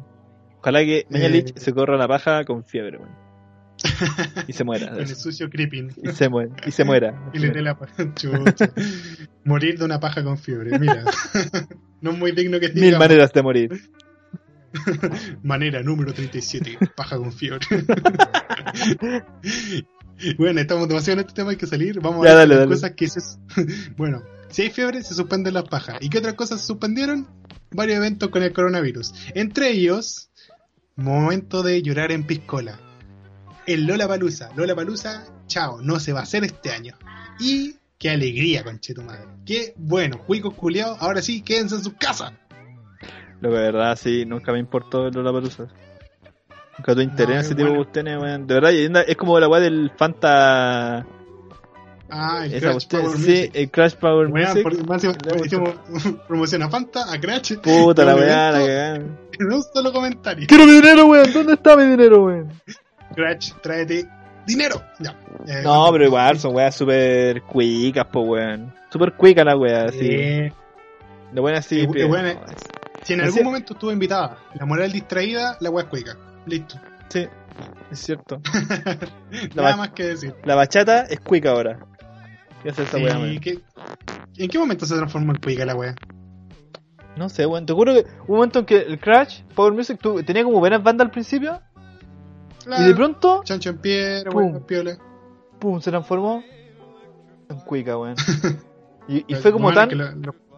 Ojalá que Mañalich eh... se corra la paja con fiebre, weón. Y se muera. Con el sucio creeping. Y se, muera. Y se muera. y le dé la Morir de una paja con fiebre. Mira. no es muy digno que Mil maneras de morir. Manera número 37. Paja con fiebre. bueno, estamos demasiado en este tema, hay que salir. Vamos ya, a ver las cosas que se. bueno, si hay fiebre, se suspenden las pajas. ¿Y qué otras cosas se suspendieron? Varios eventos con el coronavirus. Entre ellos, momento de llorar en piscola el Lola Palusa. Lola Palusa, chao, no se va a hacer este año. Y qué alegría, conchetumadre. Qué bueno, cuicos culiados, ahora sí, quédense en sus casas. Lo que de verdad sí, nunca me importó el Lola Palusa. Nunca tuve interés en ese tipo de cuestiones, weón. De verdad, es como la weá del Fanta. Ah, el Esa Crash usted, Power sí, Music. el Crash Power Weón, Music. por- más encima, hicimos promoción a Fanta, a Crash. Puta la weá, la cagada. En un solo comentario. Quiero mi dinero, weón. ¿Dónde está mi dinero, weón? Crash, tráete dinero. Ya. Eh, No, pero igual son weas super cuicas, po, weón. Super así. eh, De buenas sí. Eh, pero- bueno, si en Así- algún momento estuvo invitada, la moral distraída, la wea es cuica. Listo. Sí, es cierto. Nada más que decir. La bachata es cuica ahora. ¿Qué hace esa wea, ¿En qué momento se transformó en cuica la wea? No sé, weón. Te juro que hubo un momento en que el Crash Power Music tu- tenía como buenas bandas al principio. Y de pronto, Chancho en piedra, Pum. piola. pum, se transformó en cuica, weón. Y, y fue como tan,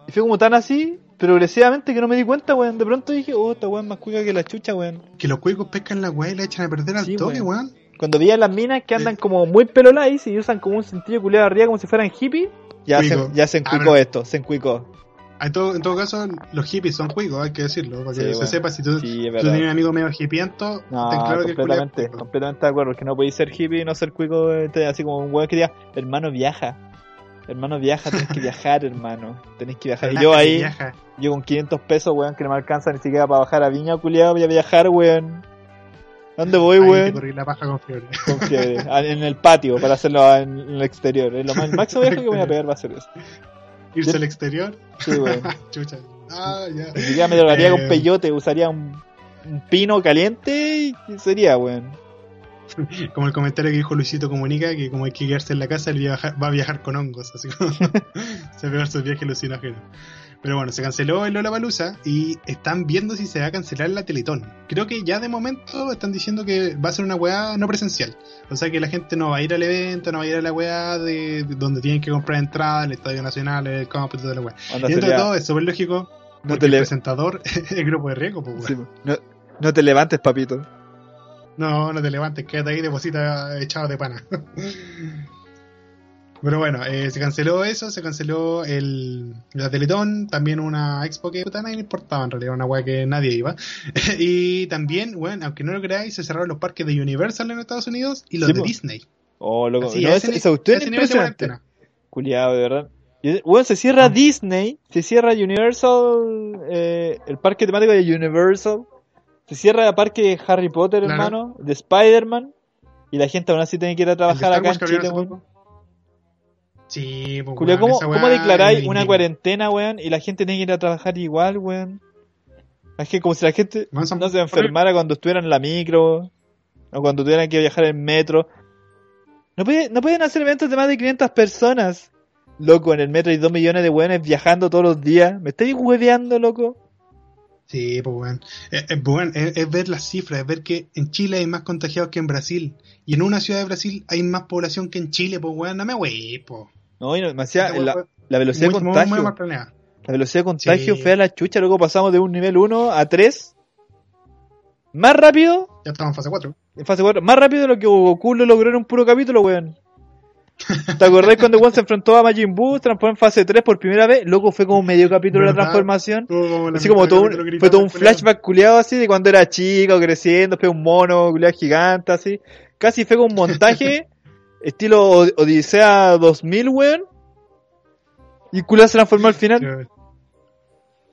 y fue como tan así, progresivamente que no me di cuenta, weón. De pronto dije, oh, esta weón es más cuica que la chucha, weón. que los cuicos pescan la wea y la echan a perder al Sí, toque, weón. weón. Cuando veía las minas que andan como muy pelolais y usan como un cintillo culiado arriba como si fueran hippies, ya se, ya se Ah, encuicó esto, se encuicó. En todo, en todo caso, los hippies son cuicos, hay que decirlo, para que Sí, se bueno. sepa si tú, Sí, tienes un amigo medio hipiento, No, ten claro que el culiao es completamente, cuico. completamente de acuerdo, que no podéis ser hippie y no ser cuico, este, así como un weón que diga, hermano viaja, hermano viaja, tenés que viajar, hermano, tenés que viajar. Y yo ahí, viaja. yo con 500 pesos, weón, que no me alcanza ni siquiera para bajar a Viña, culiado, voy a viajar, weón. ¿Dónde voy, weón? corrí la paja con fiebre. Con fiebre. Ah, En el patio, para hacerlo en el exterior. Es lo más, el máximo viaje que voy a pegar va a ser eso. Irse al exterior, Sí, chucha. Ah, ya. Siquiera me drogaría Eh. con peyote, usaría un, un pino caliente y sería, weón. Como el comentario que dijo Luisito Comunica, que como hay que quedarse en la casa, él viaja- va a viajar con hongos, así como se va a sus viajes alucinógenos. Pero bueno, se canceló el Lollapalooza y están viendo si se va a cancelar la Teletón. Creo que ya de momento están diciendo que va a ser una weá no presencial. O sea que la gente no va a ir al evento, no va a ir a la weá de, de donde tienen que comprar entrada, el Estadio Nacional, el campo y toda la weá. Y dentro de todo es súper lógico, No te el presentador es el grupo de riesgo, pues. Sí, no, no te levantes, papito. No, no te levantes, quédate ahí, deposita echado de pana. Pero bueno, eh, se canceló eso, se canceló el, la Teletón, también una expo que puta, nadie le importaba en realidad, una weá que nadie iba. y también, bueno, aunque no lo creáis, se cerraron los parques de Universal en Estados Unidos y los Sí, de po. Disney. Oh, loco. Así, no, es ese nivel de impresionante. Culiado, de verdad. Bueno, se cierra Ah. Disney, se cierra Universal, eh, el parque temático de Universal, se cierra el parque de Harry Potter, Claro. hermano, de Spider-Man, y la gente aún así tiene que ir a trabajar acá en Chile. Sí, pues, Julio, ¿cómo, ¿cómo declaráis una cuarentena, weón, y la gente tiene que ir a trabajar igual, weón? Es que como si la gente no se enfermara cuando estuviera en la micro, o cuando tuvieran que viajar en metro. No, puede- no pueden hacer eventos de más de 500 personas. Loco, en el metro hay 2 millones de weones viajando todos los días. ¿Me estáis hueveando, loco? Sí, pues bueno. Es, es, bueno, es- es ver las cifras, es ver que en Chile hay más contagiados que en Brasil. Y en una ciudad de Brasil hay más población que en Chile, pues weón, no me wey, po. No, y no, demasiado- la, fue la velocidad de muy- muy- contagio. muy mal planeada. La velocidad de contagio Sí. fue a la chucha, luego pasamos de un nivel 1 a 3. Más rápido, Ya estamos en fase 4. en fase 4, más rápido de lo que Goku lo logró en un puro capítulo, weón. ¿Te acordás cuando Goku se enfrentó a Majin Buu, transformó en fase 3 por primera vez? Luego fue como medio capítulo de la transformación. Como la Así como todo un, fue todo un flashback culiado así de cuando era chico, creciendo, después un mono culiado gigante así. Casi fue como un montaje Estilo Odisea 2000, weón. Y culo se transformó al final.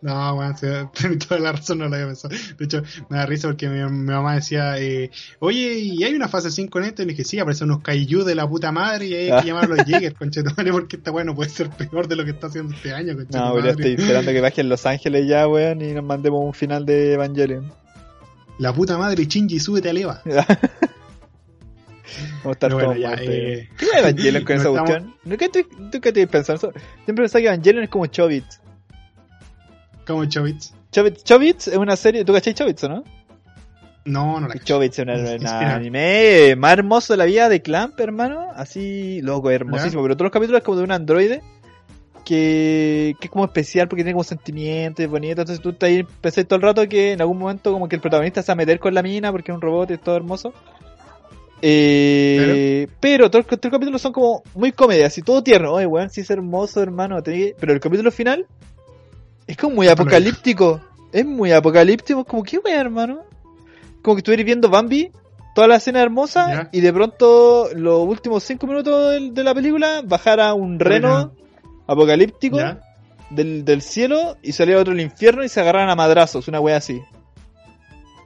No, weón, sí, tenés toda la razón, no lo había pensado. De hecho, me da risa porque mi, mi mamá decía, eh, oye, ¿y hay una fase 5 en esto? Y le dije, sí, aparecen unos kaiju de la puta madre y hay que llamarlos Jäger, conchetumare, porque esta weón no puede ser peor de lo que está haciendo este año, No, weón, estoy esperando que baje en Los Ángeles ya, weón, y nos mandemos un final de Evangelion. La puta madre, Shinji, súbete al Eva. Vamos a estar bueno, todos ya, eh, ¿Qué es Evangelion con no esa estamos- cuestión? ¿Nunca ¿Tú qué estoy pensando? Siempre pensaba que Evangelion es como Chobits. como Chobits. Chobits, Chobits es una serie, ¿tú cachai Chobits o no? No, no la. Chobits es un Inspira. anime más hermoso de la vida de Clamp, hermano. Así, loco, hermosísimo. Pero todos los capítulos es como de un androide que, que es como especial porque tiene como sentimientos, es bonito. Entonces tú estás ahí, pensé todo el rato que en algún momento como que el protagonista se va a meter con la mina porque es un robot y es todo hermoso. Eh, pero, todos, los- todos los capítulos son como muy comedia, así todo tierno. Oye, weón, sí es hermoso, hermano. Pero el capítulo final es como muy apocalíptico. Es muy apocalíptico. Como, ¿qué weón, hermano? Como que estuvieras viendo Bambi, toda la escena hermosa, y de pronto, los últimos cinco minutos del- de, la película, bajara un reno apocalíptico del, del cielo y salía otro del infierno y se agarraran a madrazos, una wea así.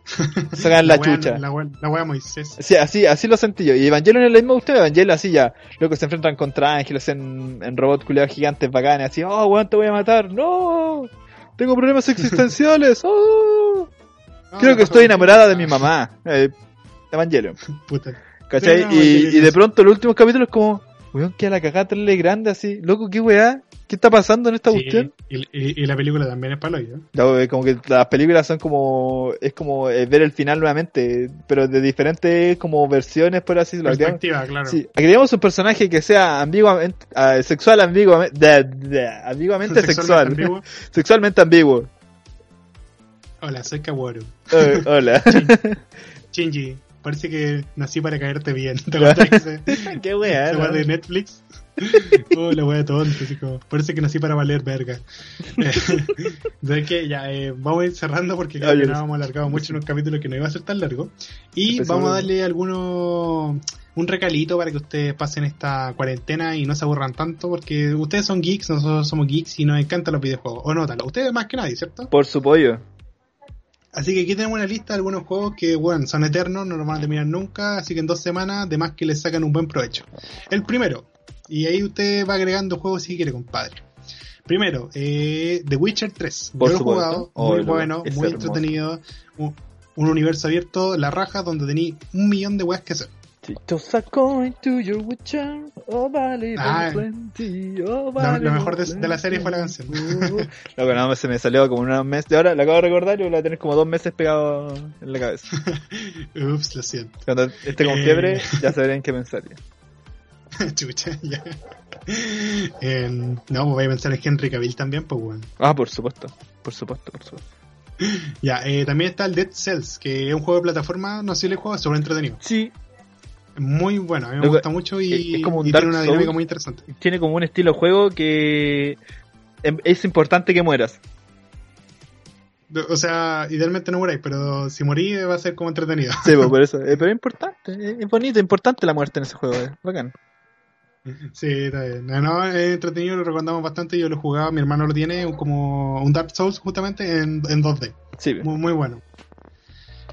Sacan la, wea- chucha. La wea, la wea Moisés. Sí, así, así lo sentí yo. Y Evangelion es lo mismo que usted, Evangelion así ya. Luego se enfrentan contra ángeles en, en robots culiados gigantes bacanes, así, oh weón, te voy a matar, no, tengo problemas existenciales, oh, creo que estoy enamorada de mi mamá. Eh, Evangelion, Puta. ¿cachai? Sí, no, y, de pronto los últimos capítulos es como, weón, que a la cagada terrible grande así, loco, qué weá, ¿qué está pasando en esta Sí, cuestión? y, y- y la película también es para hoyo. Ya, eh, como que las películas son como, es como eh, ver el final nuevamente, pero de diferentes como versiones, por así decirlo. Perspectiva, claro. Sí, agregamos un personaje que sea ambiguamente, ah, sexual ambiguamente, de- de- ambiguamente sexual, ambiguo. sexualmente ambiguo. Hola, soy Kaworu. Eh, hola. Shinji, parece que nací para caerte bien. ¿Te que Qué wea, esa ¿no? de Netflix? Oh, la wea tonta, así como, parece que nací para valer verga. ¿Sabes qué? Ya, eh, vamos a ir cerrando porque creo Ah, que ya nos hemos alargado mucho en un capítulo que no iba a ser tan largo. Y vamos a darle algunos un recalito para que ustedes pasen esta cuarentena y no se aburran tanto porque ustedes son geeks, nosotros somos geeks y nos encantan los videojuegos. O nótalo, ustedes más que nadie, ¿cierto? Por su pollo. Así que aquí tenemos una lista de algunos juegos que, bueno, son eternos, no los van a terminar nunca, así que en dos semanas, de más que les sacan un buen provecho. El primero, y ahí usted va agregando juegos si quiere, compadre. Primero, eh, The Witcher 3. Por Yo lo he jugado, Oh, muy lo- bueno, muy hermoso. entretenido. Un, un universo abierto, la raja, donde tení un millón de weas que hacer. Toss a coin to your witcher, oh vale, Ah, plenty, oh lo- vale, lo mejor de- de la serie fue la canción. Loco, no, se me salió como unos meses de ahora, lo acabo de recordar y lo voy a tener como dos meses pegado en la cabeza. Ups, lo siento. Cuando esté con Eh. fiebre, ya sabré en qué pensar. Chucha, ya. Eh, no, pues voy a pensar en Henry Cavill también, pues bueno. Ah, por supuesto, por supuesto, por supuesto. Ya, eh, también está el Dead Cells, que es un juego de plataforma, no sé si le juego, súper entretenido. Sí, Muy bueno, a mí me gusta mucho y, es- es como un y Dark tiene una dinámica muy interesante. tiene como un estilo de juego que em- es importante que mueras. O sea, idealmente no muráis, pero si morís va a ser como entretenido. Sí, pues, por eso. Eh, pero es importante, es es bonito, es importante la muerte en ese juego, es bacán. Sí, está bien. No, no, es entretenido, lo recomendamos bastante. Yo lo he jugado, mi hermano lo tiene, como un Dark Souls justamente en, en 2D. Sí, Muy, muy bueno.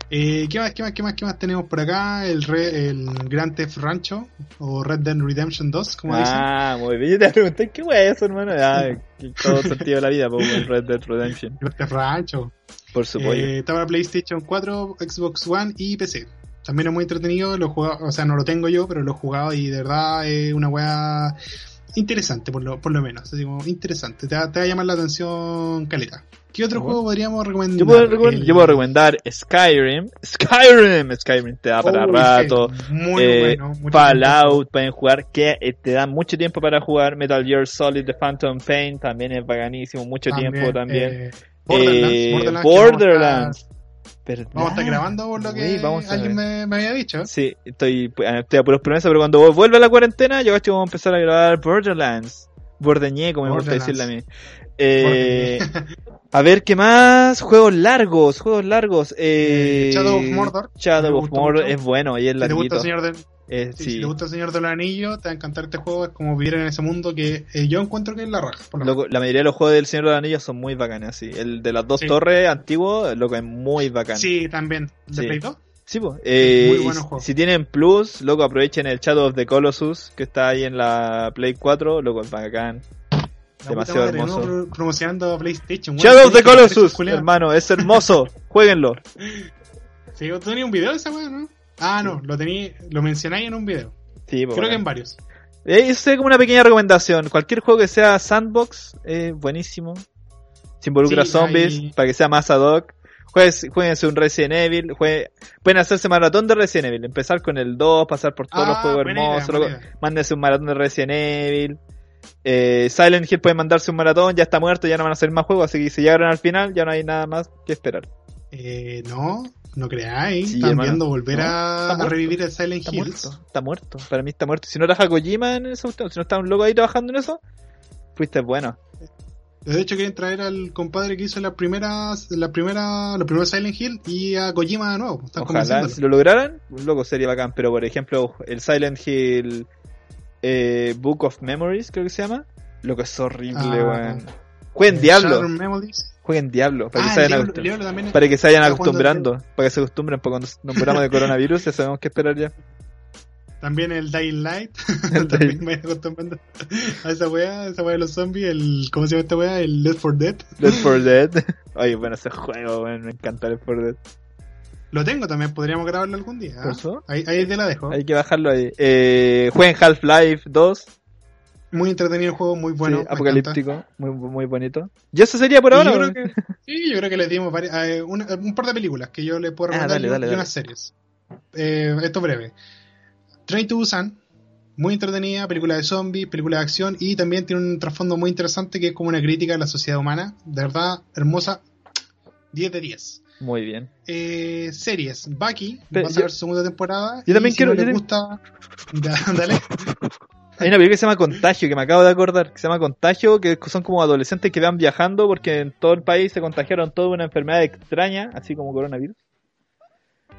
Eh, ¿Qué más, qué más, qué más, qué más tenemos por acá? El, re- el Grand Theft Rancho o Red Dead Redemption 2, como dicen. Ah, muy bien. Yo te pregunté, ¿qué wea es eso, hermano? Ah, todo sentido de la vida, pues, el Red Dead Redemption. Grand Theft Rancho. Por supuesto. Eh, está para PlayStation 4, Xbox One y PC. También es muy entretenido, lo he jugado, o sea, no lo tengo yo, pero lo he jugado y de verdad es una weá interesante, por lo, por lo menos. Así como interesante, te va, te va a llamar la atención caleta. ¿Qué otro Bueno. juego podríamos recomendar? yo, puedo recomendar, El- yo puedo recomendar Skyrim. Skyrim, Skyrim te da para rato. Muy Eh, bueno. Fallout pueden jugar, que eh, te da mucho tiempo para jugar. Metal Gear Solid The Phantom Pain también es bacanísimo, mucho tiempo también. eh, Borderlands, Eh, Borderlands. Vamos a, estar, vamos a estar grabando por lo que vamos a alguien me, me había dicho. Sí, estoy, estoy a puros promesas, pero cuando vuelva la cuarentena, yo cacho que vamos a empezar a grabar Borderlands. Bordeñé, como me gusta decirle a mí. Eh, a ver, ¿qué más? Juegos largos, juegos largos. Eh, Eh, Shadow of Mordor. Shadow of Mordor mucho. es bueno y es Si te gusta larguito. Señor del, Eh, Sí, sí. Si te gusta el Señor de los Anillos, te va a encantar este juego. Es como vivir en ese mundo que eh, yo encuentro que es la raja. por lo Loco, la mayoría de los juegos del Señor de los Anillos son muy bacanes, sí. El de las dos torres antiguo, loco, es muy bacán. Sí, también. ¿De Sí. Play 2? Sí, po. Eh, Muy buenos juegos. si tienen Plus, loco, aprovechen el Shadow of the Colossus, que está ahí en la Play 4, loco, es bacán. La Demasiado madre, hermoso. ¿no? Pro- Promocionando PlayStation. Shadow of the Colossus, hermano, es hermoso. Jueguenlo. Sí, ¿tú tenías un video de esa weá, no? Ah, no, lo tení, lo mencionáis en un video. Sí, po, Creo que en varios. Eh, Eso es como una pequeña recomendación. Cualquier juego que sea sandbox, es buenísimo. Se involucra Sí, zombies, hay- para que sea más ad hoc. Juegues- Jueguense un Resident Evil. juegue- Pueden hacerse maratón de Resident Evil. Empezar con el 2, pasar por todos los Ah, juegos idea, hermosos. idea. Mándense un maratón de Resident Evil. Eh, Silent Hill pueden mandarse un maratón, ya está muerto, ya no van a hacer más juegos, así que si llegaron al final, ya no hay nada más que esperar. Eh, no, no creáis. Sí, Están hermano. viendo volver No, a, revivir el Silent Está Hills. muerto, está muerto. Para mí está muerto. Si no trabaja Kojima en esa cuestión, si no está un loco ahí trabajando en eso, fuiste bueno. De hecho, quieren traer al compadre que hizo las primeras, la primera, los primeros Silent Hill y a Kojima de nuevo. Están Ojalá, si lo lograran, un loco sería bacán. Pero por ejemplo, el Silent Hill eh, Book of Memories, creo que se llama. Lo que es horrible, Ah. weón. Jueguen Eh, Diablo, Memories. Jueguen Diablo, para que Ah, se Diablo, Diablo también. para que se vayan acostumbrando, para que se acostumbren, porque cuando nos muramos de coronavirus ya sabemos qué esperar ya. También el Dying Light. El también me acostumbrando a esa wea, esa wea de los zombies. El, ¿Cómo se llama esta wea? El Left 4 Dead. Left 4 Dead. Oye, bueno, ese juego, me encanta Left 4 Dead. Lo tengo también, podríamos grabarlo algún día. ¿ah? ¿Por eso? Ahí, ahí te la dejo. Hay que bajarlo ahí. Eh, jueguen Half-Life 2. Muy entretenido el juego, muy bueno. sí, apocalíptico, muy, muy bonito. Y eso sería por ahora. Y yo creo que, sí, yo creo que les dimos varias- eh, un par de películas que yo les puedo Ah, recomendar dale, y, dale, y dale. unas series. Eh, esto breve. Train to Busan, muy entretenida, película de zombies, película de acción y también tiene un trasfondo muy interesante que es como una crítica a la sociedad humana. De verdad, hermosa. 10 de 10. Muy bien. Eh, series. Bucky, Pero va a ser su segunda temporada. yo y también si quiero- no yo también- gusta. Dale. Hay una película que se llama Contagio, que me acabo de acordar, que se llama Contagio, que son como adolescentes que van viajando porque en todo el país se contagiaron toda una enfermedad extraña, así como coronavirus.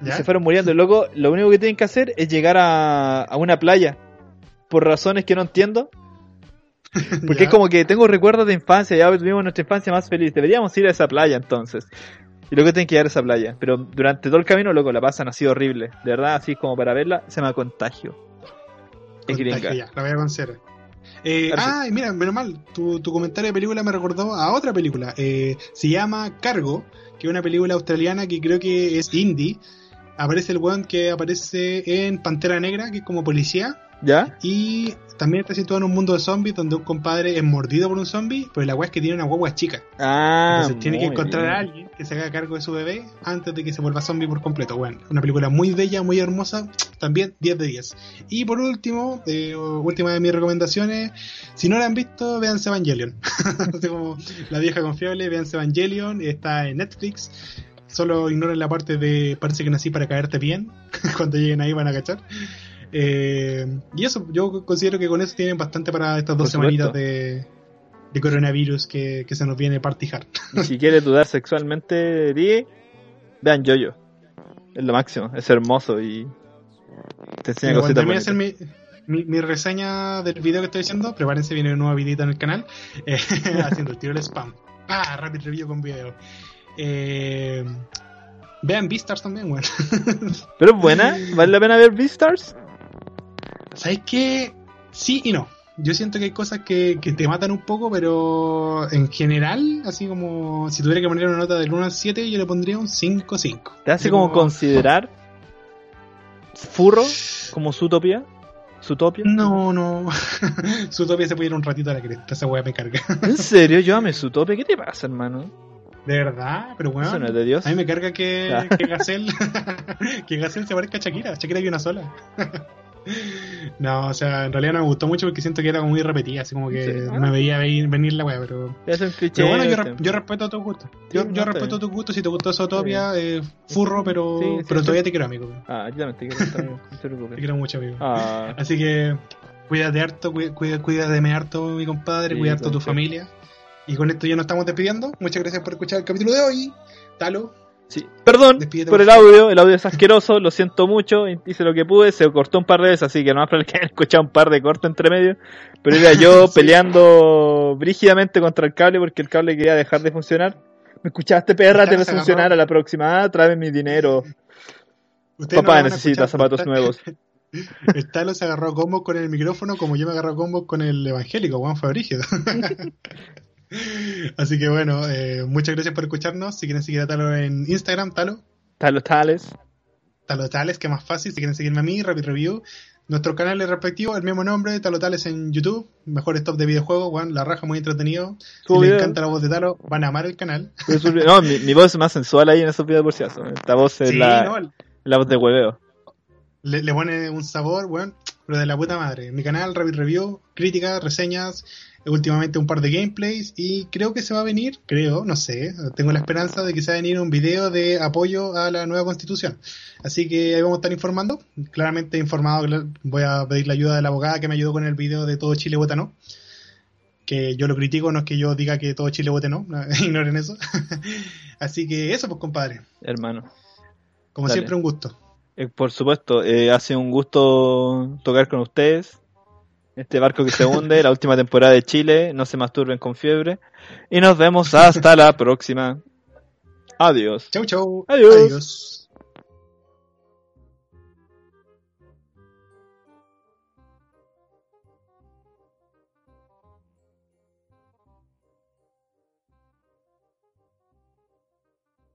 Y se fueron muriendo. Luego, lo único que tienen que hacer es llegar a, a una playa. Por razones que no entiendo. Porque Ya. es como que tengo recuerdos de infancia, ya tuvimos nuestra infancia más feliz. Deberíamos ir a esa playa entonces. Y luego tienen que llegar a esa playa. Pero durante todo el camino, loco, la pasan así horrible. De verdad, así como para verla, se llama Contagio. Es gringa. ya, la voy a considerar. Eh, ah, mira, menos mal, tu, tu comentario de película me recordó a otra película. Eh, se llama Cargo, que es una película australiana que creo que es indie. Aparece el weón que aparece en Pantera Negra, que es como policía. ¿Ya? Y también está situado en un mundo de zombies donde un compadre es mordido por un zombie, pero la weá es que tiene una guagua chica. Ah, Entonces tiene que encontrar bien. a alguien que se haga cargo de su bebé antes de que se vuelva zombie por completo. Bueno, una película muy bella, muy hermosa, también 10 de 10. Y por último, eh, última de mis recomendaciones, si no la han visto, véanse Evangelion. Así como la vieja confiable, véanse Evangelion, está en Netflix. Solo ignoren la parte de parece que nací para caerte bien. Cuando lleguen ahí van a cachar. Eh, y eso, yo considero que con eso tienen bastante para estas dos semanitas de, de coronavirus que, que se nos viene party hard. Y si quieres dudar sexualmente, di, vean Jojo. Es lo máximo, es hermoso y te enseña cositas hacer mi, mi, mi reseña del video que estoy haciendo, prepárense, viene un nuevo videito en el canal, eh, haciendo el tiro del spam. Ah, rapid review con video. Eh, vean Beastars también, bueno. Pero es buena, ¿vale la pena ver Beastars? ¿Sabes qué? Sí y no. Yo siento que hay cosas que, que te matan un poco, pero en general, así como si tuviera que poner una nota del 1 al 7, yo le pondría un 5-5. ¿Te hace como considerar Furro como Zootopia? ¿Zootopia? No, no. Su topia se puede ir un ratito a la cresta, esa weá me carga. ¿En serio? Yo amé Zootopia. ¿Qué te pasa, hermano? De verdad, pero bueno. Eso no es de Dios. A mí me carga que, Ah. que Gacel que Gacel se parezca a Shakira. Shakira hay una sola. no, o sea, en realidad no me gustó mucho porque siento que era como muy repetida, así como que Sí. no me veía venir, venir la wea, pero... Es un cliché. Pero bueno, yo, este. re- yo respeto tus gustos. Sí, Yo, no, yo está respeto tus gustos. Si te gustó Zootopia, eh, furro, pero, Sí, sí, pero sí. todavía te quiero, amigo. Ah, yo también te quiero no te quiero mucho, amigo. Ah, Así que cuídate harto, cuí- cuida, cuídate harto, mi compadre, Sí, cuida harto a tu familia. Y con esto ya nos estamos despidiendo. Muchas gracias por escuchar el capítulo de hoy. Talo, Sí. Perdón Despídete, por el audio, el audio es asqueroso, lo siento mucho, hice lo que pude, se cortó un par de veces, así que no más probable que hayan escuchado un par de cortes entre medio. Pero era yo Sí. peleando brígidamente contra el cable porque el cable quería dejar de funcionar. ¿Me escuchaste, perra? Te va a agarró. funcionar a la próxima. Ah, tráeme mi dinero. No Papá a necesita zapatos nuevos. El Talo se agarró combos con el micrófono como yo me agarro a combos con el evangélico, Juan fue brígido. Así que bueno, eh, muchas gracias por escucharnos. Si quieren seguir a Talo en Instagram, Talo, Talos tales. Talo Tales, que más fácil. Si quieren seguirme a mí, Rapid Review. Nuestro canal es respectivo, el mismo nombre, Talo Tales en YouTube. Mejor stop de videojuegos, Juan, la raja muy entretenido. Si les encanta la voz de Talo, van a amar el canal. No, mi, mi voz es más sensual ahí en esos videos por si acaso. Esta voz es Sí, la, no, la voz de hueveo. le, le pone un sabor, weón, pero de la puta madre. Mi canal, Rapid Review, críticas, reseñas, últimamente un par de gameplays y creo que se va a venir, creo, no sé, tengo la esperanza de que se va a venir un video de apoyo a la nueva constitución. Así que ahí vamos a estar informando. Claramente informado, voy a pedir la ayuda de la abogada que me ayudó con el video de Todo Chile Vota No. Que yo lo critico, no es que yo diga que todo Chile vote no, ignoren eso. Así que eso, pues compadre. Hermano. Como Dale. siempre, un gusto. Eh, por supuesto, eh, ha sido un gusto tocar con ustedes. Este barco que se hunde, la última temporada de Chile. No se masturben con fiebre. Y nos vemos hasta la próxima. Adiós. Chau, chau. Adiós. Adiós.